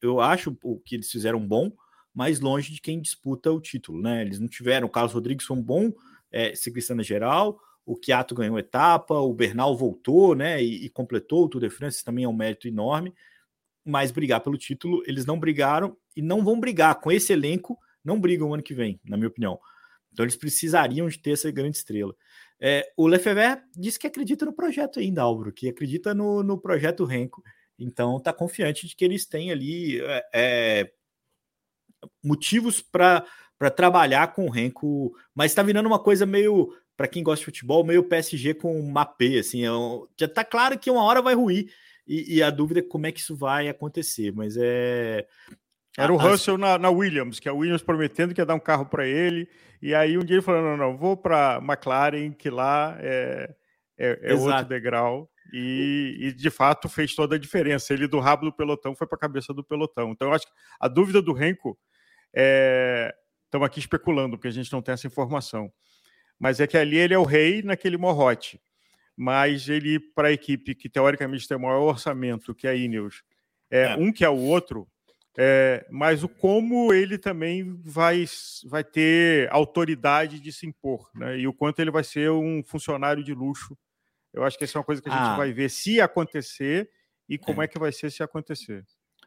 Eu acho o que eles fizeram bom, mas longe de quem disputa o título, né? Eles não tiveram. O Carlos Rodrigues foi um bom é, ciclista na geral o Chiato ganhou etapa, o Bernal voltou, né, e, e, completou o Tour de France, também é um mérito enorme, mas brigar pelo título, eles não brigaram e não vão brigar com esse elenco, não brigam ano que vem, na minha opinião. Então eles precisariam de ter essa grande estrela. É, o Lefebvre disse que acredita no projeto ainda, Álvaro, que acredita no, no projeto Renko, então está confiante de que eles têm ali é, é motivos para trabalhar com o Renko, mas está virando uma coisa meio para quem gosta de futebol, meio PSG com Mapê, assim, é um, já tá claro que uma hora vai ruir, e, e, a dúvida é como é que isso vai acontecer, mas é... Era o Russell na, na, Williams, que a Williams prometendo que ia dar um carro para ele, e aí um dia ele falou, não, não, vou para McLaren, que lá é, é, é outro degrau, e, e, de fato fez toda a diferença, ele do rabo do pelotão foi para a cabeça do pelotão, então eu acho que a dúvida do Renko, é... estamos aqui especulando, porque a gente não tem essa informação, mas é que ali ele é o rei naquele morrote. Mas ele, para a equipe que teoricamente tem o maior orçamento, que é a Ineos, é, é. um que é o outro, É, mas o como ele também vai, vai ter autoridade de se impor, né? E o quanto ele vai ser um funcionário de luxo. Eu acho que essa é uma coisa que a gente ah. vai ver se acontecer e como é. é que vai ser se acontecer.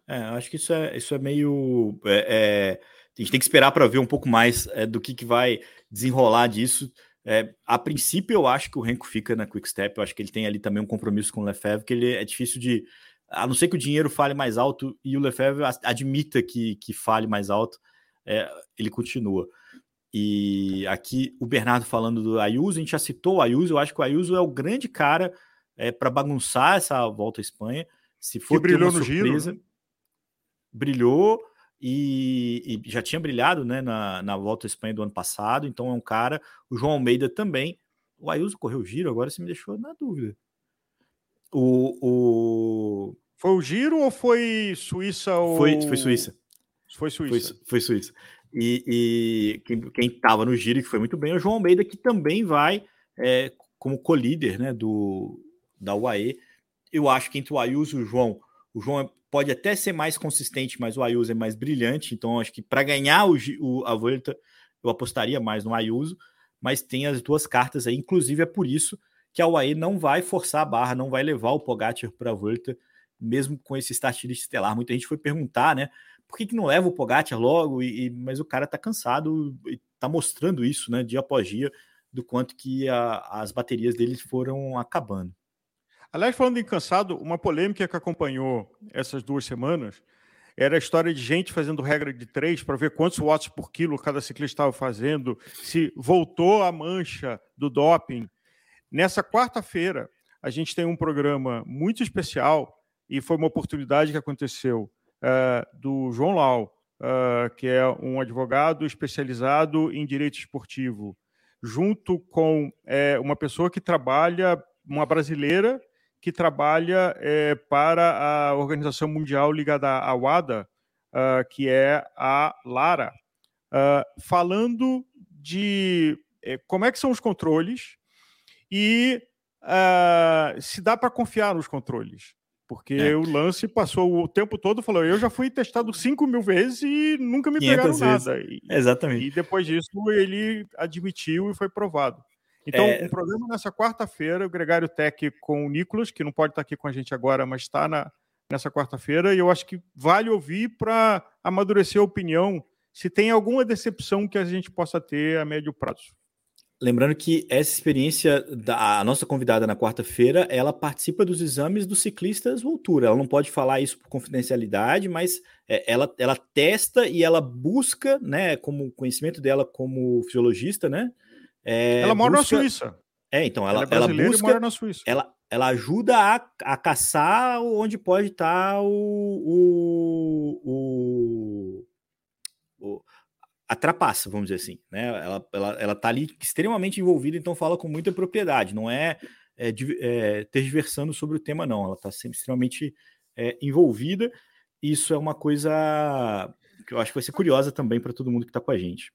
É, acho que isso é, isso é meio. É, é, a gente tem que esperar para ver um pouco mais é, do que, que vai desenrolar disso. É, a princípio, eu acho que o Renko fica na Quick Step. Eu acho que ele tem ali também um compromisso com o Lefebvre, que ele é difícil de. A não ser que o dinheiro fale mais alto e o Lefebvre admita que, que fale mais alto, é, ele continua. E aqui o Bernardo falando do Ayuso, a gente já citou o Ayuso, eu acho que o Ayuso é o grande cara é, para bagunçar essa volta à Espanha. Se for que brilhou no surpresa, giro, né? brilhou e, e, já tinha brilhado né, na, na volta à Espanha do ano passado, então é um cara. O João Almeida também. O Ayuso correu o giro, agora você me deixou na dúvida. O, o... Foi o giro ou foi Suíça? Ou... Foi, foi Suíça. Foi Suíça. Foi, foi Suíça. E, e quem estava no giro, que foi muito bem, é o João Almeida, que também vai é, como co-líder né, do, da UAE. Eu acho que entre o Ayuso e o João, o João é pode até ser mais consistente, mas o Ayuso é mais brilhante. Então, acho que para ganhar o, o, a Volta, eu apostaria mais no Ayuso. Mas tem as duas cartas aí. Inclusive, é por isso que a UAE não vai forçar a barra, não vai levar o Pogacar para a Volta, mesmo com esse start estelar. Muita gente foi perguntar, né? Por que, que não leva o Pogacar logo? E, e mas o cara tá cansado e tá mostrando isso, né? Dia após dia, do quanto que a, as baterias dele foram acabando. Aliás, falando em cansado, uma polêmica que acompanhou essas duas semanas era a história de gente fazendo regra de três para ver quantos watts por quilo cada ciclista estava fazendo, se voltou a mancha do doping. Nessa quarta-feira, a gente tem um programa muito especial e foi uma oportunidade que aconteceu uh, do João Lau, uh, que é um advogado especializado em direito esportivo, junto com uh, uma pessoa que trabalha, uma brasileira que trabalha é, para a Organização Mundial ligada à WADA, uh, que é a Lara, uh, falando de é, como é que são os controles e uh, se dá para confiar nos controles. Porque é. o lance passou o tempo todo falou: eu já fui testado 5 mil vezes e nunca me pegaram nada. E, Exatamente. E depois disso ele admitiu e foi provado. Então, é... um programa nessa quarta-feira, o Gregário Tech com o Nicolas, que não pode estar aqui com a gente agora, mas está na, nessa quarta-feira, e eu acho que vale ouvir para amadurecer a opinião se tem alguma decepção que a gente possa ter a médio prazo. Lembrando que essa experiência da nossa convidada na quarta-feira, ela participa dos exames dos ciclistas Voltura. Ela não pode falar isso por confidencialidade, mas é, ela, ela testa e ela busca, né, como conhecimento dela como fisiologista, né, é, ela mora busca... na Suíça. É, então, ela, ela, ela busca. mora na Suíça. Ela, ela ajuda a, a caçar onde pode estar o, o, o, o, a trapaça, vamos dizer assim. Né? Ela, ela, ela tá ali extremamente envolvida, então fala com muita propriedade. Não é, é, é tergiversando sobre o tema, não. Ela está sempre extremamente é, envolvida. Isso é uma coisa que eu acho que vai ser curiosa também para todo mundo que está com a gente.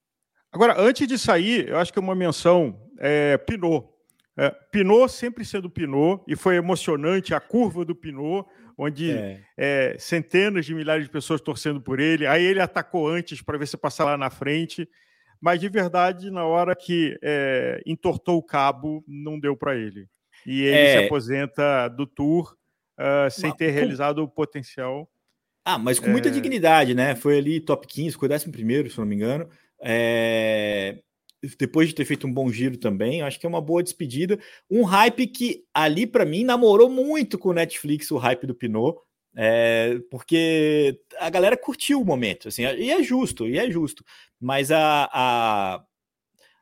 Agora, antes de sair, eu acho que uma menção é Pinot. É, Pinot sempre sendo Pinot, e foi emocionante a curva do Pinot, onde é. É, centenas de milhares de pessoas torcendo por ele. Aí ele atacou antes para ver se passar lá na frente, mas de verdade, na hora que é, entortou o cabo, não deu para ele. E ele se é. aposenta do Tour uh, sem ter realizado o potencial. Ah, mas com muita é. dignidade, né? Foi ali top 15, foi 11 primeiro, se não me engano. É... Depois de ter feito um bom giro também, acho que é uma boa despedida. Um hype que ali, para mim, namorou muito com o Netflix, o hype do Pinot. É, porque a galera curtiu o momento, assim, e é justo, e é justo, mas a, a,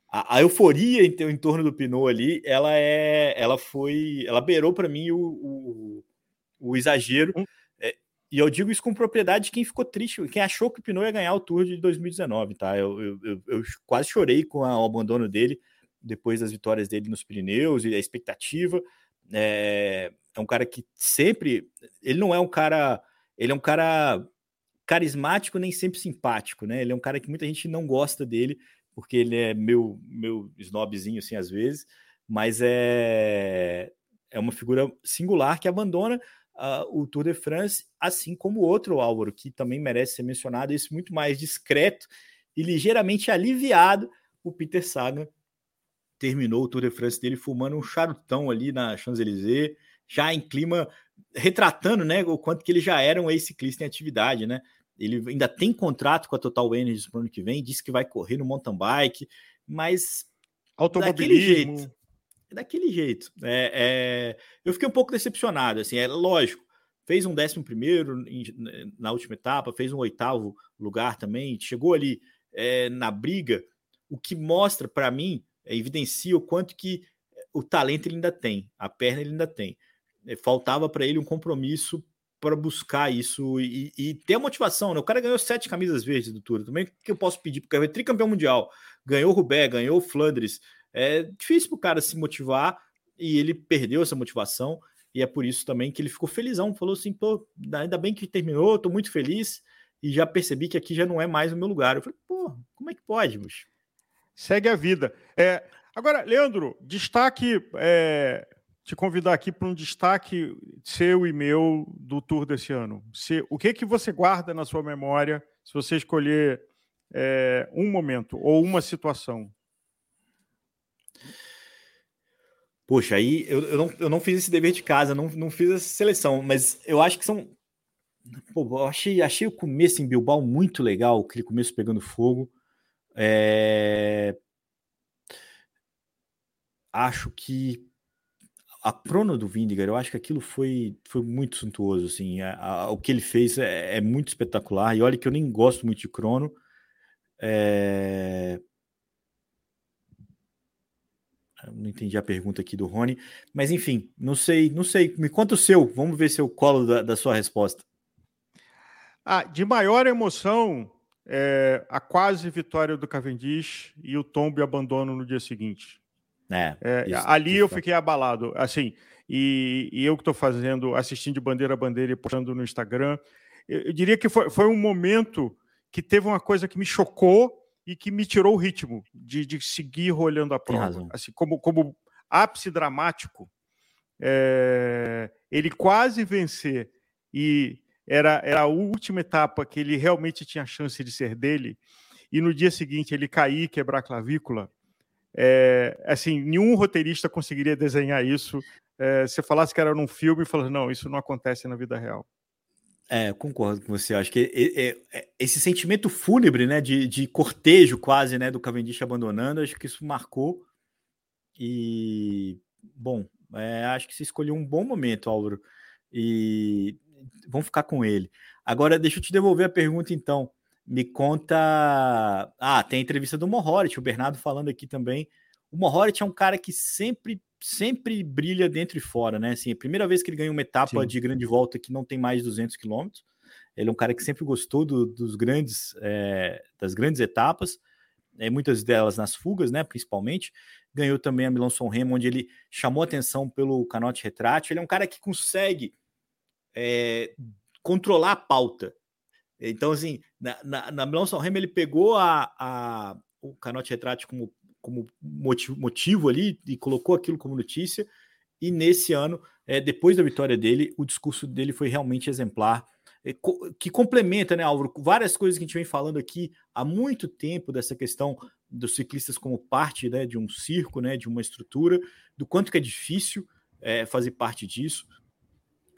a, euforia em, em, torno do Pinot ali, ela é, ela foi, ela beirou para mim o, o, o exagero, e eu digo isso com propriedade de quem ficou triste, quem achou que o Pinot ia ganhar o Tour de 2019, tá? Eu, eu, eu, eu quase chorei com a, o abandono dele depois das vitórias dele nos Pirineus e a expectativa. É, é um cara que sempre. Ele não é um cara. Ele é um cara carismático, nem sempre simpático, né? Ele é um cara que muita gente não gosta dele, porque ele é meu, meu snobzinho, assim, às vezes, mas é, é uma figura singular que abandona uh, o Tour de France, assim como outro Álvaro, que também merece ser mencionado, esse muito mais discreto e ligeiramente aliviado, o Peter Sagan terminou o Tour de France dele fumando um charutão ali na Champs-Élysées, já em clima retratando, né, o quanto que ele já era um ex-ciclista em atividade, né? Ele ainda tem contrato com a Total Energy para o ano que vem, disse que vai correr no mountain bike, mas daquele jeito. Daquele jeito. É, é, eu fiquei um pouco decepcionado, assim, é lógico. Fez um décimo primeiro na última etapa, fez um oitavo lugar também, chegou ali é, na briga, o que mostra para mim, é, evidencia o quanto que o talento ele ainda tem, a perna ele ainda tem. É, faltava para ele um compromisso para buscar isso e, e, ter a motivação. Né? O cara ganhou sete camisas verdes do Tour. Também que eu posso pedir? Porque é tricampeão mundial, ganhou o Rubé, ganhou o Flandres. É difícil para o cara se motivar e ele perdeu essa motivação. E é por isso também que ele ficou felizão. Falou assim: pô, ainda bem que terminou, estou muito feliz. E já percebi que aqui já não é mais o meu lugar. Eu falei, pô, como é que pode, bicho? Segue a vida. É, agora, Leandro, destaque é, te convidar aqui para um destaque seu e meu do tour desse ano. Se, o que que você guarda na sua memória se você escolher é, um momento ou uma situação? Poxa, aí eu, eu, não, eu não fiz esse dever de casa, não, não fiz essa seleção, mas eu acho que são. Pô, eu achei, achei o começo em Bilbao muito legal, aquele começo pegando fogo. É... Acho que a crono do Vindigar, eu acho que aquilo foi, foi muito suntuoso, assim, a, a, o que ele fez é, é, muito espetacular, e olha que eu nem gosto muito de crono, é... não entendi a pergunta aqui do Rony, mas enfim, não sei, não sei, me conta o seu, vamos ver se eu colo da, da sua resposta. Ah, de maior emoção, é, a quase vitória do Cavendish e o tombo e abandono no dia seguinte. É, é isso, ali isso. eu fiquei abalado, assim, e, e eu que estou fazendo, assistindo de bandeira a bandeira e postando no Instagram, eu, eu, diria que foi, foi um momento que teve uma coisa que me chocou e que me tirou o ritmo de, de seguir olhando a prova. Assim, como, como ápice dramático, é, ele quase vencer e era, era a última etapa que ele realmente tinha chance de ser dele, e no dia seguinte ele cair, quebrar a clavícula, é, assim, nenhum roteirista conseguiria desenhar isso. É, se falasse que era num filme, falasse, não, isso não acontece na vida real. É, concordo com você. Acho que é, é, esse sentimento fúnebre, né, de, de cortejo quase, né, do Cavendish abandonando, acho que isso marcou. E, bom, é, acho que você escolheu um bom momento, Álvaro. E vamos ficar com ele. Agora, deixa eu te devolver a pergunta, então. Me conta. Ah, tem a entrevista do Mohorit, o Bernardo falando aqui também. O Mohorit é um cara que sempre, sempre brilha dentro e fora, né? Assim, é a primeira vez que ele ganha uma etapa Sim. de grande volta que não tem mais de 200 quilômetros. Ele é um cara que sempre gostou do, dos grandes, é, das grandes etapas, é, muitas delas nas fugas, né? Principalmente. Ganhou também a Milão São Remo, onde ele chamou atenção pelo canote retrátil. Ele é um cara que consegue é, controlar a pauta. Então, assim, na, na, na Milão São Remo, ele pegou a, a, o canote retrátil como, como motivo, motivo ali e colocou aquilo como notícia. E nesse ano, é, depois da vitória dele, o discurso dele foi realmente exemplar, é, que complementa, né, Álvaro, várias coisas que a gente vem falando aqui há muito tempo dessa questão dos ciclistas como parte né, de um circo, né, de uma estrutura, do quanto que é difícil é, fazer parte disso.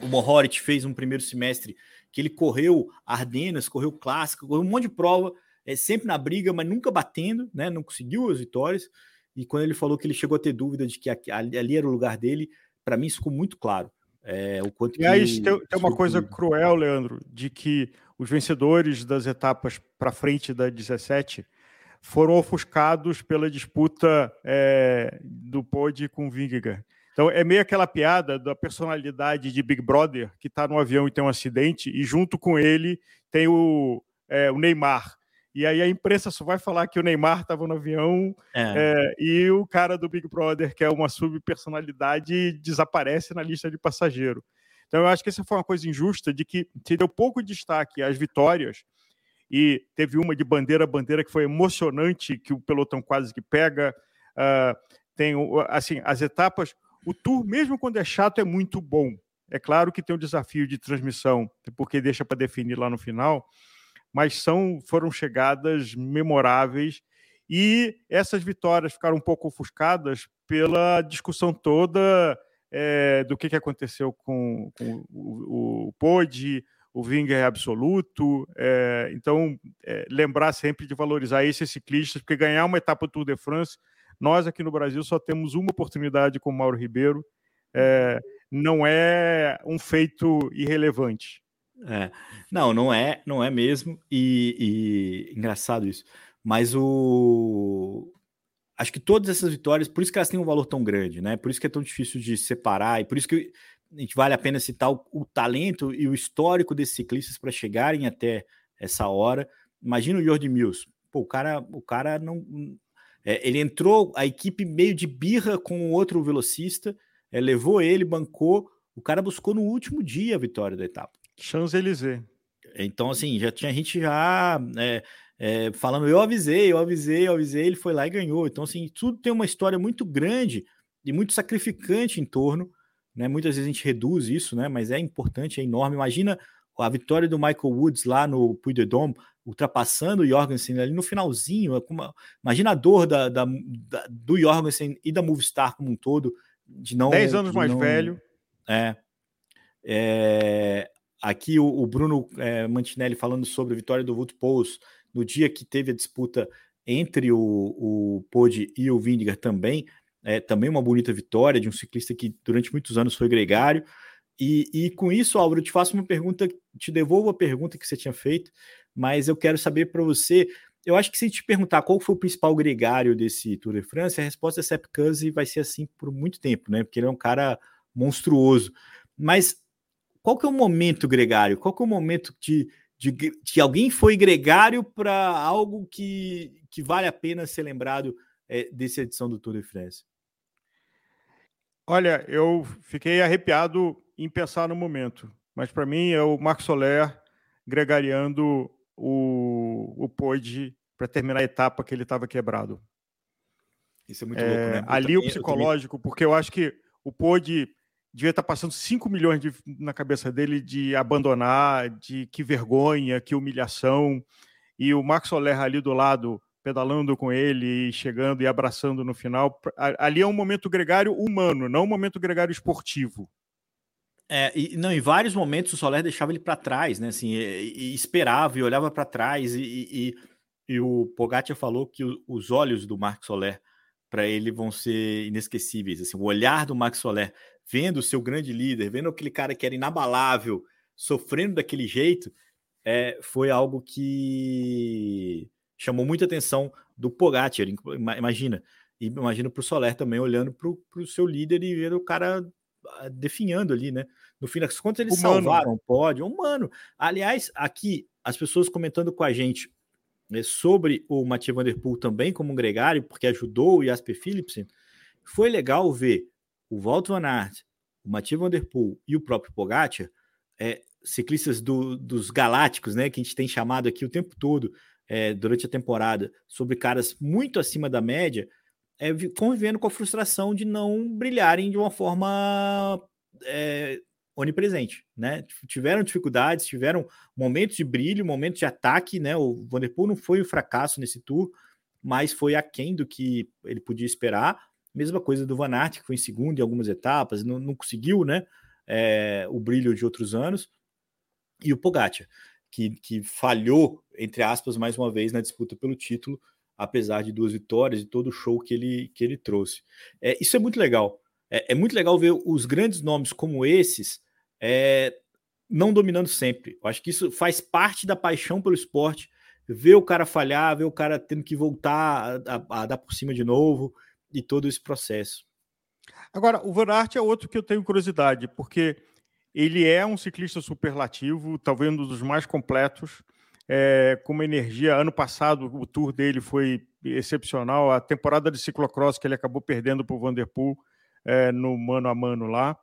O Mohorit fez um primeiro semestre que ele correu Ardenas, correu Clássica, correu um monte de prova, é, sempre na briga, mas nunca batendo, né? Não conseguiu as vitórias. E quando ele falou que ele chegou a ter dúvida de que ali era o lugar dele, para mim isso ficou muito claro. É, o quanto e aí tem, tem uma coisa cruel, Leandro, de que os vencedores das etapas para frente da 17 foram ofuscados pela disputa é, do Pod com o Vingegaard. Então é meio aquela piada da personalidade de Big Brother que está no avião e tem um acidente e junto com ele tem o, é, o Neymar. E aí a imprensa só vai falar que o Neymar estava no avião é. É, e o cara do Big Brother, que é uma subpersonalidade, desaparece na lista de passageiro. Então eu acho que essa foi uma coisa injusta de que se deu pouco destaque às vitórias e teve uma de bandeira a bandeira que foi emocionante, que o pelotão quase que pega. Uh, tem assim as etapas o tour, mesmo quando é chato, é muito bom. É claro que tem um desafio de transmissão, porque deixa para definir lá no final, mas são foram chegadas memoráveis e essas vitórias ficaram um pouco ofuscadas pela discussão toda é, do que, que aconteceu com, com o, o Pode, o Winger absoluto. É, então, é, lembrar sempre de valorizar esses ciclistas, porque ganhar uma etapa do Tour de France, nós aqui no Brasil só temos uma oportunidade com o Mauro Ribeiro. É, não é um feito irrelevante. É. Não, não é, não é mesmo. E, e, engraçado isso. Mas o acho que todas essas vitórias, por isso que elas têm um valor tão grande, né? Por isso que é tão difícil de separar e por isso que a gente vale a pena citar o, o talento e o histórico desses ciclistas para chegarem até essa hora. Imagina o Jordi Mills. Pô, o cara, o cara não é, ele entrou a equipe meio de birra com outro velocista, é, levou ele, bancou. O cara buscou no último dia a vitória da etapa. Champs-Élysées. Então, assim, já tinha gente já é, é, falando, eu avisei, eu avisei, eu avisei, ele foi lá e ganhou. Então, assim, tudo tem uma história muito grande e muito sacrificante em torno, né? Muitas vezes a gente reduz isso, né? Mas é importante, é enorme. Imagina a vitória do Michael Woods lá no Puy de Dôme, ultrapassando o Jorgensen ali no finalzinho. Imagina a dor da, da, da, do Jorgensen e da Movistar como um todo, de não. 10 anos mais não, velho. É. é aqui o, o Bruno é, Mantinelli falando sobre a vitória do Poels no dia que teve a disputa entre o, o Pode e o Vindigar também. É, também uma bonita vitória de um ciclista que durante muitos anos foi gregário. E, e com isso, Álvaro, eu te faço uma pergunta, te devolvo a pergunta que você tinha feito, mas eu quero saber para você. Eu acho que se te perguntar qual foi o principal gregário desse Tour de France, a resposta é Sepp Kuss e vai ser assim por muito tempo, né? Porque ele é um cara monstruoso. Mas qual que é o momento gregário? Qual que é o momento de, de, de alguém foi gregário para algo que, que vale a pena ser lembrado é, dessa edição do Tour de France? Olha, eu fiquei arrepiado em pensar no momento, mas para mim é o Marco Soler gregariando o, o Pode para terminar a etapa que ele estava quebrado. Isso é muito é, louco, né? ali também, o psicológico, também... porque eu acho que o Pode devia estar passando 5 milhões de, na cabeça dele de abandonar, de que vergonha, que humilhação. E o Marco Soler ali do lado, pedalando com ele, chegando e abraçando no final. Ali é um momento gregário humano, não um momento gregário esportivo. É, e não, em vários momentos o Soler deixava ele para trás, né? Assim, e, e esperava e olhava para trás. E, e, o Pogacar falou que os olhos do Marco Soler para ele vão ser inesquecíveis. Assim, o olhar do Max Soler, vendo o seu grande líder, vendo aquele cara que era inabalável, sofrendo daquele jeito, é, foi algo que chamou muita atenção do Pogacar. Imagina, e imagina para o Soler também olhando para o seu líder e vendo o cara ah, definhando ali, né? No fim das contas, eles humano. salvaram o pódio, humano. Aliás, aqui, as pessoas comentando com a gente né, sobre o Mathieu Van Der Poel também como um gregário, porque ajudou o Jasper Philipsen, foi legal ver o Walt Van Aert, o Mathieu Van Der Poel e o próprio Pogacar, é, ciclistas do, dos galácticos, né, que a gente tem chamado aqui o tempo todo é, durante a temporada, sobre caras muito acima da média, é, convivendo com a frustração de não brilharem de uma forma é, onipresente, né? Tiveram dificuldades, tiveram momentos de brilho, momentos de ataque, né? O Vanderpool não foi um fracasso nesse tour, mas foi aquém do que ele podia esperar. Mesma coisa do Van Aert, que foi em segundo em algumas etapas, não, não conseguiu, né? É, o brilho de outros anos. E o Pogacar, que, que falhou, entre aspas, mais uma vez na disputa pelo título, apesar de duas vitórias e todo o show que ele, que ele trouxe. É, isso é muito legal é, é muito legal ver os grandes nomes como esses é, não dominando sempre. Eu acho que isso faz parte da paixão pelo esporte. Ver o cara falhar, ver o cara tendo que voltar a, a, a dar por cima de novo e todo esse processo. Agora, o Van Aert é outro que eu tenho curiosidade, porque ele é um ciclista superlativo, talvez um dos mais completos, é, com uma energia. Ano passado, o tour dele foi excepcional. A temporada de ciclocross que ele acabou perdendo para o Vanderpool é, no mano a mano lá.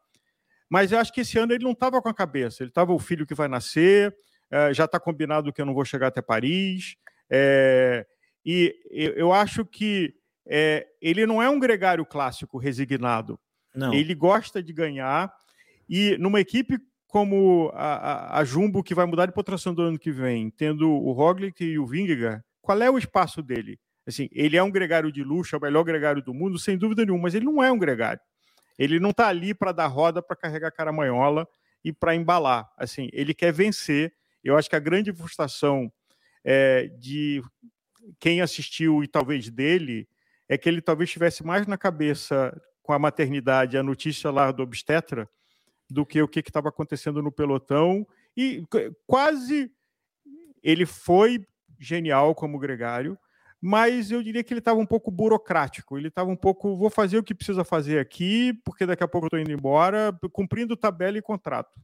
Mas eu acho que esse ano ele não estava com a cabeça. Ele estava o filho que vai nascer, é, já está combinado que eu não vou chegar até Paris. É, e eu acho que é, ele não é um gregário clássico resignado. Não. Ele gosta de ganhar E numa equipe como a, a, a Jumbo, que vai mudar de pontuação do ano que vem, tendo o Roglic e o Vingegaard, qual é o espaço dele? Assim, ele é um gregário de luxo, é o melhor gregário do mundo, sem dúvida nenhuma, mas ele não é um gregário. Ele não está ali para dar roda, para carregar caramanhola e para embalar. Assim, ele quer vencer. Eu acho que a grande frustração é, de quem assistiu e talvez dele é que ele talvez tivesse mais na cabeça com a maternidade, a notícia lá do obstetra, do que o que estava acontecendo no pelotão. E quase ele foi genial como gregário, mas eu diria que ele estava um pouco burocrático. Ele estava um pouco, vou fazer o que precisa fazer aqui, porque daqui a pouco estou indo embora, cumprindo tabela e contrato.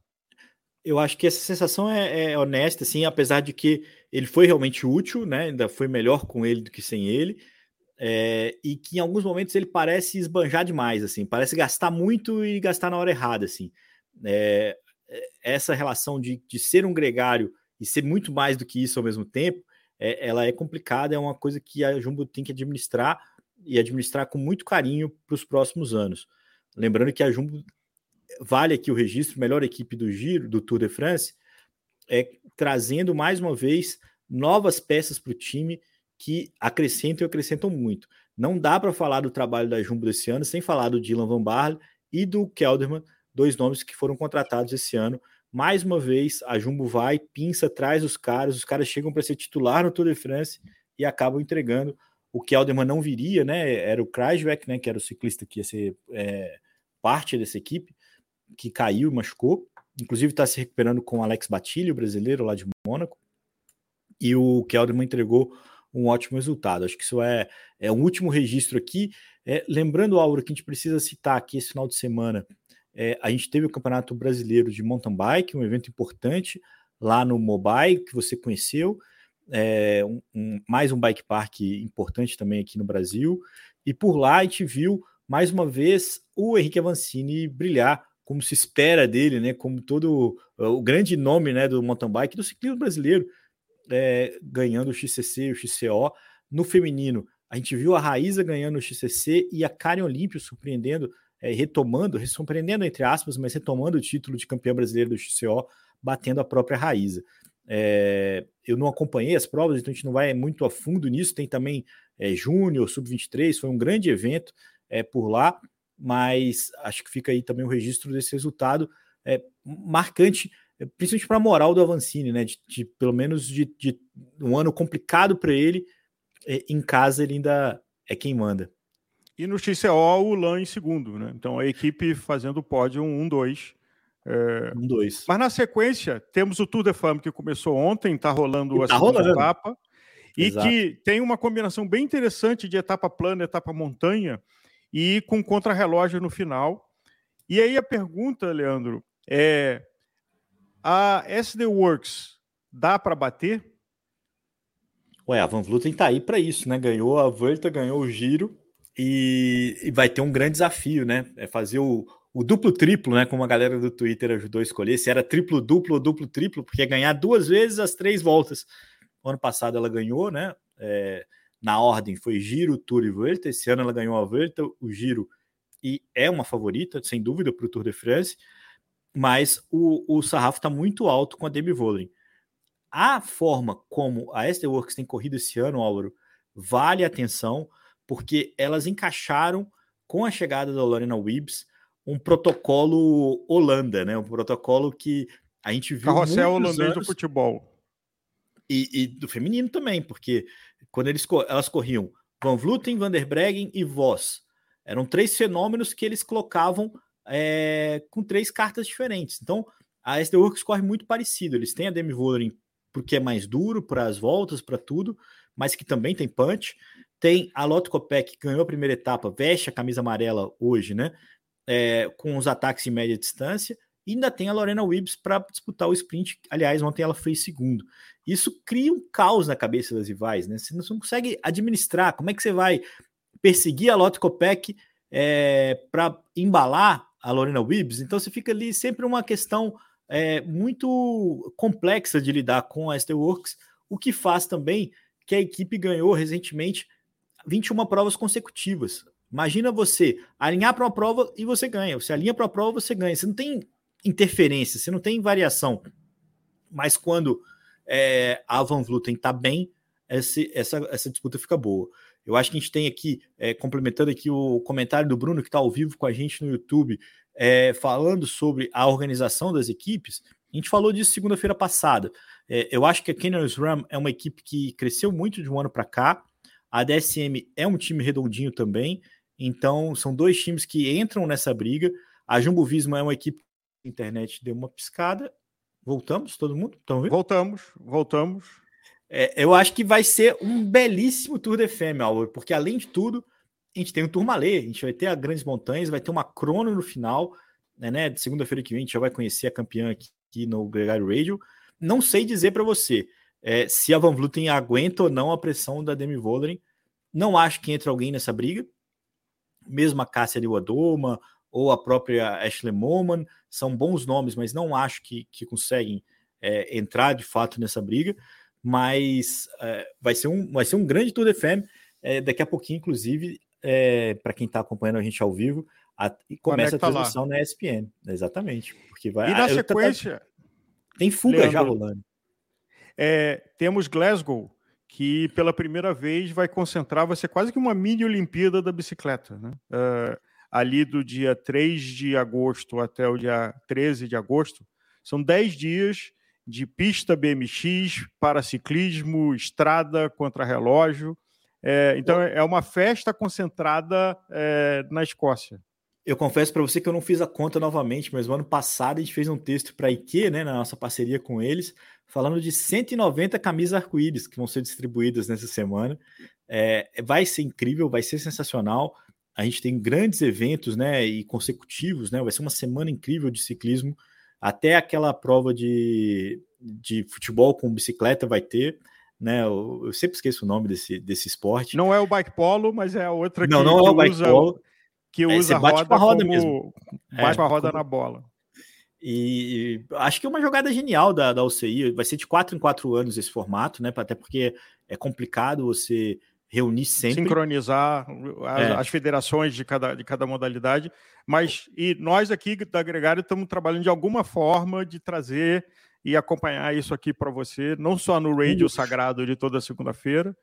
Eu acho que essa sensação é, é, honesta, assim, apesar de que ele foi realmente útil, né? Ainda foi melhor com ele do que sem ele. É, e que em alguns momentos ele parece esbanjar demais, assim, parece gastar muito e gastar na hora errada, assim. É, é, essa relação de, de ser um gregário e ser muito mais do que isso ao mesmo tempo, é, ela é complicada, é uma coisa que a Jumbo tem que administrar e administrar com muito carinho para os próximos anos. Lembrando que a Jumbo vale aqui o registro, melhor equipe do Giro, do Tour de France, é trazendo mais uma vez novas peças para o time que acrescentam e acrescentam muito. Não dá para falar do trabalho da Jumbo desse ano sem falar do Dylan Van Barle e do Kelderman, dois nomes que foram contratados esse ano. Mais uma vez, a Jumbo vai, pinça, traz os caras, os caras chegam para ser titular no Tour de France e acabam entregando. O Kelderman não viria, né? Era o Krajvek, né? Que era o ciclista que ia ser é, parte dessa equipe, que caiu e machucou. Inclusive está se recuperando com o Alex Batilho, brasileiro lá de Mônaco. E o Kelderman entregou um ótimo resultado. Acho que isso é, é um último registro aqui. É, lembrando, Álvaro, que a gente precisa citar aqui esse final de semana, é, a gente teve o Campeonato Brasileiro de Mountain Bike, um evento importante lá no Mobile, que você conheceu, é, um, um, mais um bike park importante também aqui no Brasil, e por lá a gente viu mais uma vez o Henrique Avancini brilhar, como se espera dele, né, como todo o grande nome né, do mountain bike do ciclismo brasileiro, é, ganhando o XCC e o XCO. No feminino, a gente viu a Raíza ganhando o XCC e a Karen Olímpio surpreendendo, é, retomando, surpreendendo entre aspas, mas retomando o título de campeã brasileira do XCO, batendo a própria Raíza. É, eu não acompanhei as provas, então a gente não vai muito a fundo nisso. Tem também é, Júnior, Sub-23, foi um grande evento é, por lá, mas acho que fica aí também o registro desse resultado é, marcante principalmente para a moral do Avancini, né? De, de pelo menos de, de, um ano complicado para ele, é, em casa ele ainda é quem manda. E no XCO, o Lan em segundo, né? Então a equipe fazendo o pódio 1-2. É... Um, dois. Mas na sequência, temos o Tour de Femme que começou ontem, está rolando a tá segunda rolando. etapa. E Exato. que tem uma combinação bem interessante de etapa plana, etapa montanha, e com contrarrelógio no final. E aí a pergunta, Leandro, é a SD Works dá para bater? Ué, a Van Vluten tá aí para isso, né? Ganhou a Volta, ganhou o Giro e, e, vai ter um grande desafio, né? É fazer o, o duplo triplo, né? Como a galera do Twitter ajudou a escolher, se era triplo duplo ou duplo triplo, porque é ganhar duas vezes as três voltas. Ano passado ela ganhou, né? É, na ordem foi Giro, Tour e Volta. Esse ano ela ganhou a Volta, o Giro e é uma favorita, sem dúvida, para o Tour de France mas o, o sarrafo está muito alto com a Demi Vollering. A forma como a SD Works tem corrido esse ano, Álvaro, vale atenção, porque elas encaixaram com a chegada da Lorena Wibbs um protocolo Holanda, né? Um protocolo que a gente viu. Carrossel holandês do futebol. E, e, do feminino também, porque quando eles, elas corriam Van Vluten, Van der Breggen e Voss, eram três fenômenos que eles colocavam é, com três cartas diferentes. Então, a SD Works corre muito parecido. Eles têm a Demi Vollering porque é mais duro para as voltas, para tudo, mas que também tem punch. Tem a Lotto Copec, que ganhou a primeira etapa, veste a camisa amarela hoje, né? É, com os ataques em média distância. E ainda tem a Lorena Wibbs para disputar o sprint. Aliás, ontem ela fez segundo. Isso cria um caos na cabeça das rivais, né? Você não consegue administrar. Como é que você vai perseguir a Lotto Copec é, para embalar a Lorena Wibbs, então você fica ali sempre uma questão é, muito complexa de lidar com a Works, o que faz também que a equipe ganhou recentemente 21 provas consecutivas. Imagina você alinhar para uma prova e você ganha, você alinha para a prova, você ganha. Você não tem interferência, você não tem variação. Mas quando é, a Van Vluten está bem, essa, essa disputa fica boa. Eu acho que a gente tem aqui, é, complementando aqui o comentário do Bruno, que está ao vivo com a gente no YouTube, é, falando sobre a organização das equipes. A gente falou disso segunda-feira passada. É, eu acho que a Canyons Ram é uma equipe que cresceu muito de um ano para cá. A DSM é um time redondinho também. Então, são dois times que entram nessa briga. A Jumbo Visma é uma equipe internet deu uma piscada. Voltamos, todo mundo? Voltamos, voltamos. É, eu acho que vai ser um belíssimo Tour de Femme, Álvaro, porque além de tudo, a gente tem um Tourmalet, a gente vai ter a Grandes Montanhas, vai ter uma crono no final, né? né segunda-feira que vem a gente já vai conhecer a campeã aqui, aqui no Gregário Radio. Não sei dizer para você é, se a Van Vluten aguenta ou não a pressão da Demi Vollering. Não acho que entre alguém nessa briga. Mesmo a Cássia Liwadoma ou a própria Ashley Moman são bons nomes, mas não acho que, que conseguem é, entrar de fato nessa briga mas é, vai, ser um, vai ser um grande Tour de Femme. É, daqui a pouquinho, inclusive, é, para quem está acompanhando a gente ao vivo, a, e começa a transmissão lá. na ESPN. Exatamente. Porque vai, e na sequência. tem fuga Leandro, já rolando. É, temos Glasgow, que pela primeira vez vai concentrar, vai ser quase que uma mini Olimpíada da bicicleta. Né? Uh, ali do dia 3 de agosto até o dia 13 de agosto, são 10 dias de pista BMX, para ciclismo, estrada contra relógio. É, então é uma festa concentrada é, na Escócia. Eu confesso para você que eu não fiz a conta novamente, mas no ano passado a gente fez um texto para a IKEA, né, na nossa parceria com eles, falando de 190 camisas arco-íris que vão ser distribuídas nessa semana. É, vai ser incrível, vai ser sensacional. A gente tem grandes eventos, né, e consecutivos, né? Vai ser uma semana incrível de ciclismo. Até aquela prova de, de futebol com bicicleta vai ter, né? Eu, eu, sempre esqueço o nome desse, desse esporte. Não é o bike polo, mas é a outra não, que, não é o bike usa, polo. que é, usa bate roda, roda como, mesmo. Bate é, a roda como... na bola. E acho que é uma jogada genial da, da UCI. Vai ser de quatro em quatro anos esse formato, né? Até porque é complicado você reunir sempre. Sincronizar as, é. as, federações de cada, de cada modalidade. Mas e nós aqui da Gregário estamos trabalhando de alguma forma de trazer e acompanhar isso aqui para você, não só no radio sagrado de toda segunda-feira,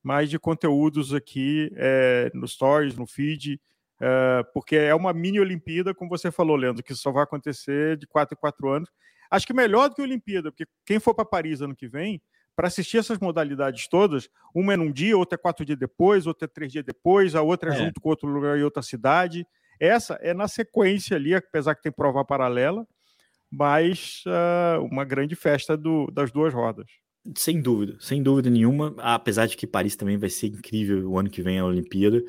mas de conteúdos aqui é, no Stories, no feed, é, porque é uma mini Olimpíada, como você falou, Leandro, que só vai acontecer de quatro em quatro anos. Acho que melhor do que a Olimpíada, porque quem for para Paris ano que vem para assistir essas modalidades todas, uma é num dia, outra é quatro dias depois, outra é três dias depois, a outra é, é. junto com outro lugar em outra cidade. Essa é na sequência ali, apesar que tem prova paralela, mas uh, uma grande festa do, das duas rodas. Sem dúvida, sem dúvida nenhuma. Apesar de que Paris também vai ser incrível o ano que vem a Olimpíada.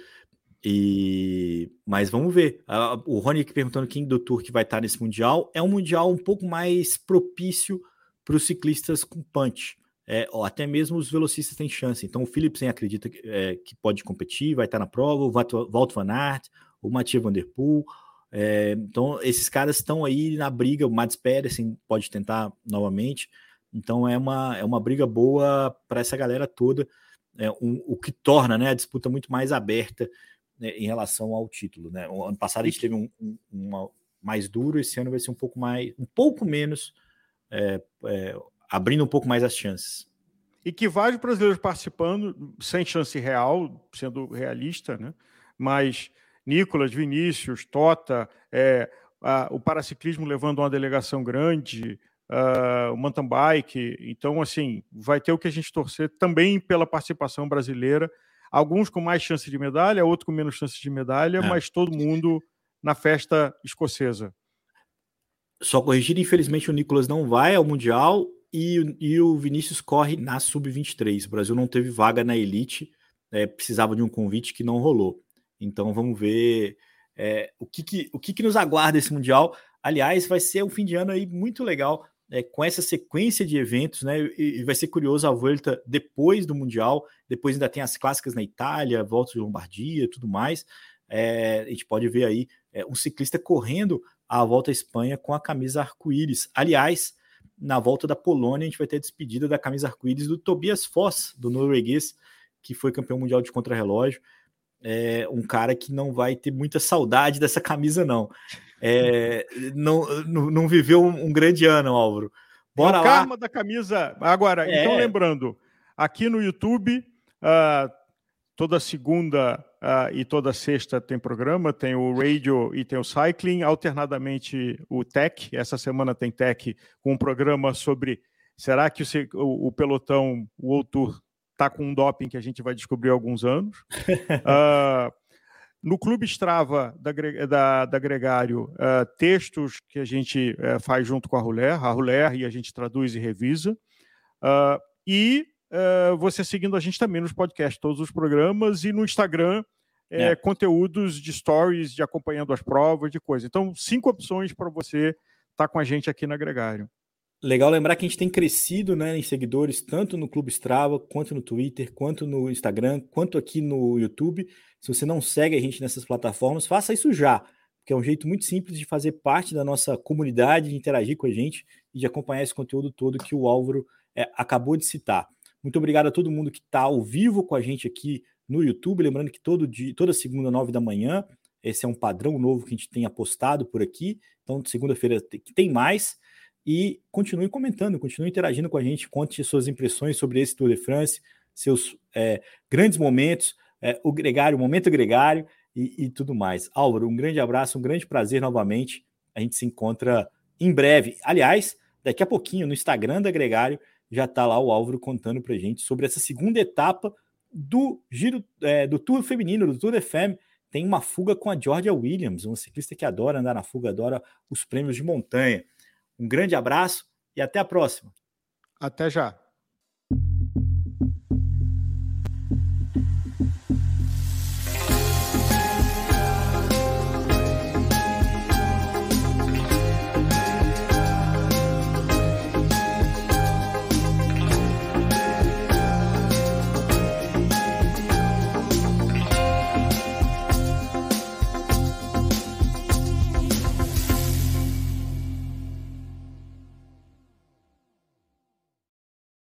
E mas vamos ver. O Rony aqui perguntando quem do Tour que vai estar nesse mundial é um mundial um pouco mais propício para os ciclistas com punch é, ou até mesmo os velocistas têm chance. Então o Philipsen acredita que, é, que pode competir, vai estar na prova, o Walt van Aert, o Mathieu Van Der Poel. É, então esses caras estão aí na briga, o Mads Pedersen pode tentar novamente. Então é uma, é uma briga boa para essa galera toda, é, um, o que torna né, a disputa muito mais aberta né, em relação ao título. Né? O ano passado a gente teve um, um uma, mais duro, esse ano vai ser um pouco mais, um pouco menos é, é, abrindo um pouco mais as chances. E que vários brasileiros participando, sem chance real, sendo realista, né? mas Nicolas, Vinícius, Tota, é, a, o paraciclismo levando uma delegação grande, uh, o mountain bike. Então, assim, vai ter o que a gente torcer também pela participação brasileira. Alguns com mais chance de medalha, outros com menos chance de medalha, é. mas todo mundo na festa escocesa. Só corrigir, infelizmente o Nicolas não vai ao Mundial e, e o Vinícius corre na sub-23. O Brasil não teve vaga na elite, é, precisava de um convite que não rolou. Então vamos ver é, o, que, que, o que, que nos aguarda esse Mundial. Aliás, vai ser um fim de ano aí muito legal. É, com essa sequência de eventos, né? E, e, vai ser curioso a volta depois do Mundial. Depois ainda tem as clássicas na Itália, volta de Lombardia, tudo mais. É, a gente pode ver aí é, um ciclista correndo a volta à Espanha com a camisa arco-íris. Aliás, na volta da Polônia, a gente vai ter a despedida da camisa arco-íris do Tobias Foss, do norueguês, que foi campeão mundial de contrarrelógio. É um cara que não vai ter muita saudade dessa camisa, não. é, não, não, viveu um, grande ano, Álvaro. Bora é o lá. karma da camisa. Agora, é. então lembrando, aqui no YouTube, uh, toda segunda uh, e toda sexta tem programa, tem o radio e tem o cycling, alternadamente o tech. Essa semana tem tech com um programa sobre será que o, o pelotão, o World Tour, está com um doping que a gente vai descobrir há alguns anos. uh, no Clube Strava da, da, da Gregário, uh, textos que a gente uh, faz junto com a Ruler, a Ruler e a gente traduz e revisa. Uh, e você seguindo a gente também nos podcasts, todos os programas, e no Instagram, é. conteúdos de stories, de acompanhando as provas, de coisa. Então, cinco opções para você estar tá com a gente aqui na Gregário. Legal lembrar que a gente tem crescido né, em seguidores, tanto no Clube Strava, quanto no Twitter, quanto no Instagram, quanto aqui no YouTube. Se você não segue a gente nessas plataformas, faça isso já, porque é um jeito muito simples de fazer parte da nossa comunidade, de interagir com a gente e de acompanhar esse conteúdo todo que o Álvaro é, acabou de citar. Muito obrigado a todo mundo que está ao vivo com a gente aqui no YouTube. Lembrando que todo dia, toda segunda, nove da manhã, esse é um padrão novo que a gente tem apostado por aqui. Então, segunda-feira tem mais. E continue comentando, continue interagindo com a gente, conte suas impressões sobre esse Tour de France, seus é, grandes momentos, é, o gregário, o momento gregário e, e, tudo mais. Álvaro, um grande abraço, um grande prazer novamente. A gente se encontra em breve. Aliás, daqui a pouquinho no Instagram da Gregário já está lá o Álvaro contando para gente sobre essa segunda etapa do giro é, do Tour feminino, do Tour de Femme. Tem uma fuga com a Georgia Williams, uma ciclista que adora andar na fuga, adora os prêmios de montanha. Um grande abraço e até a próxima. Até já.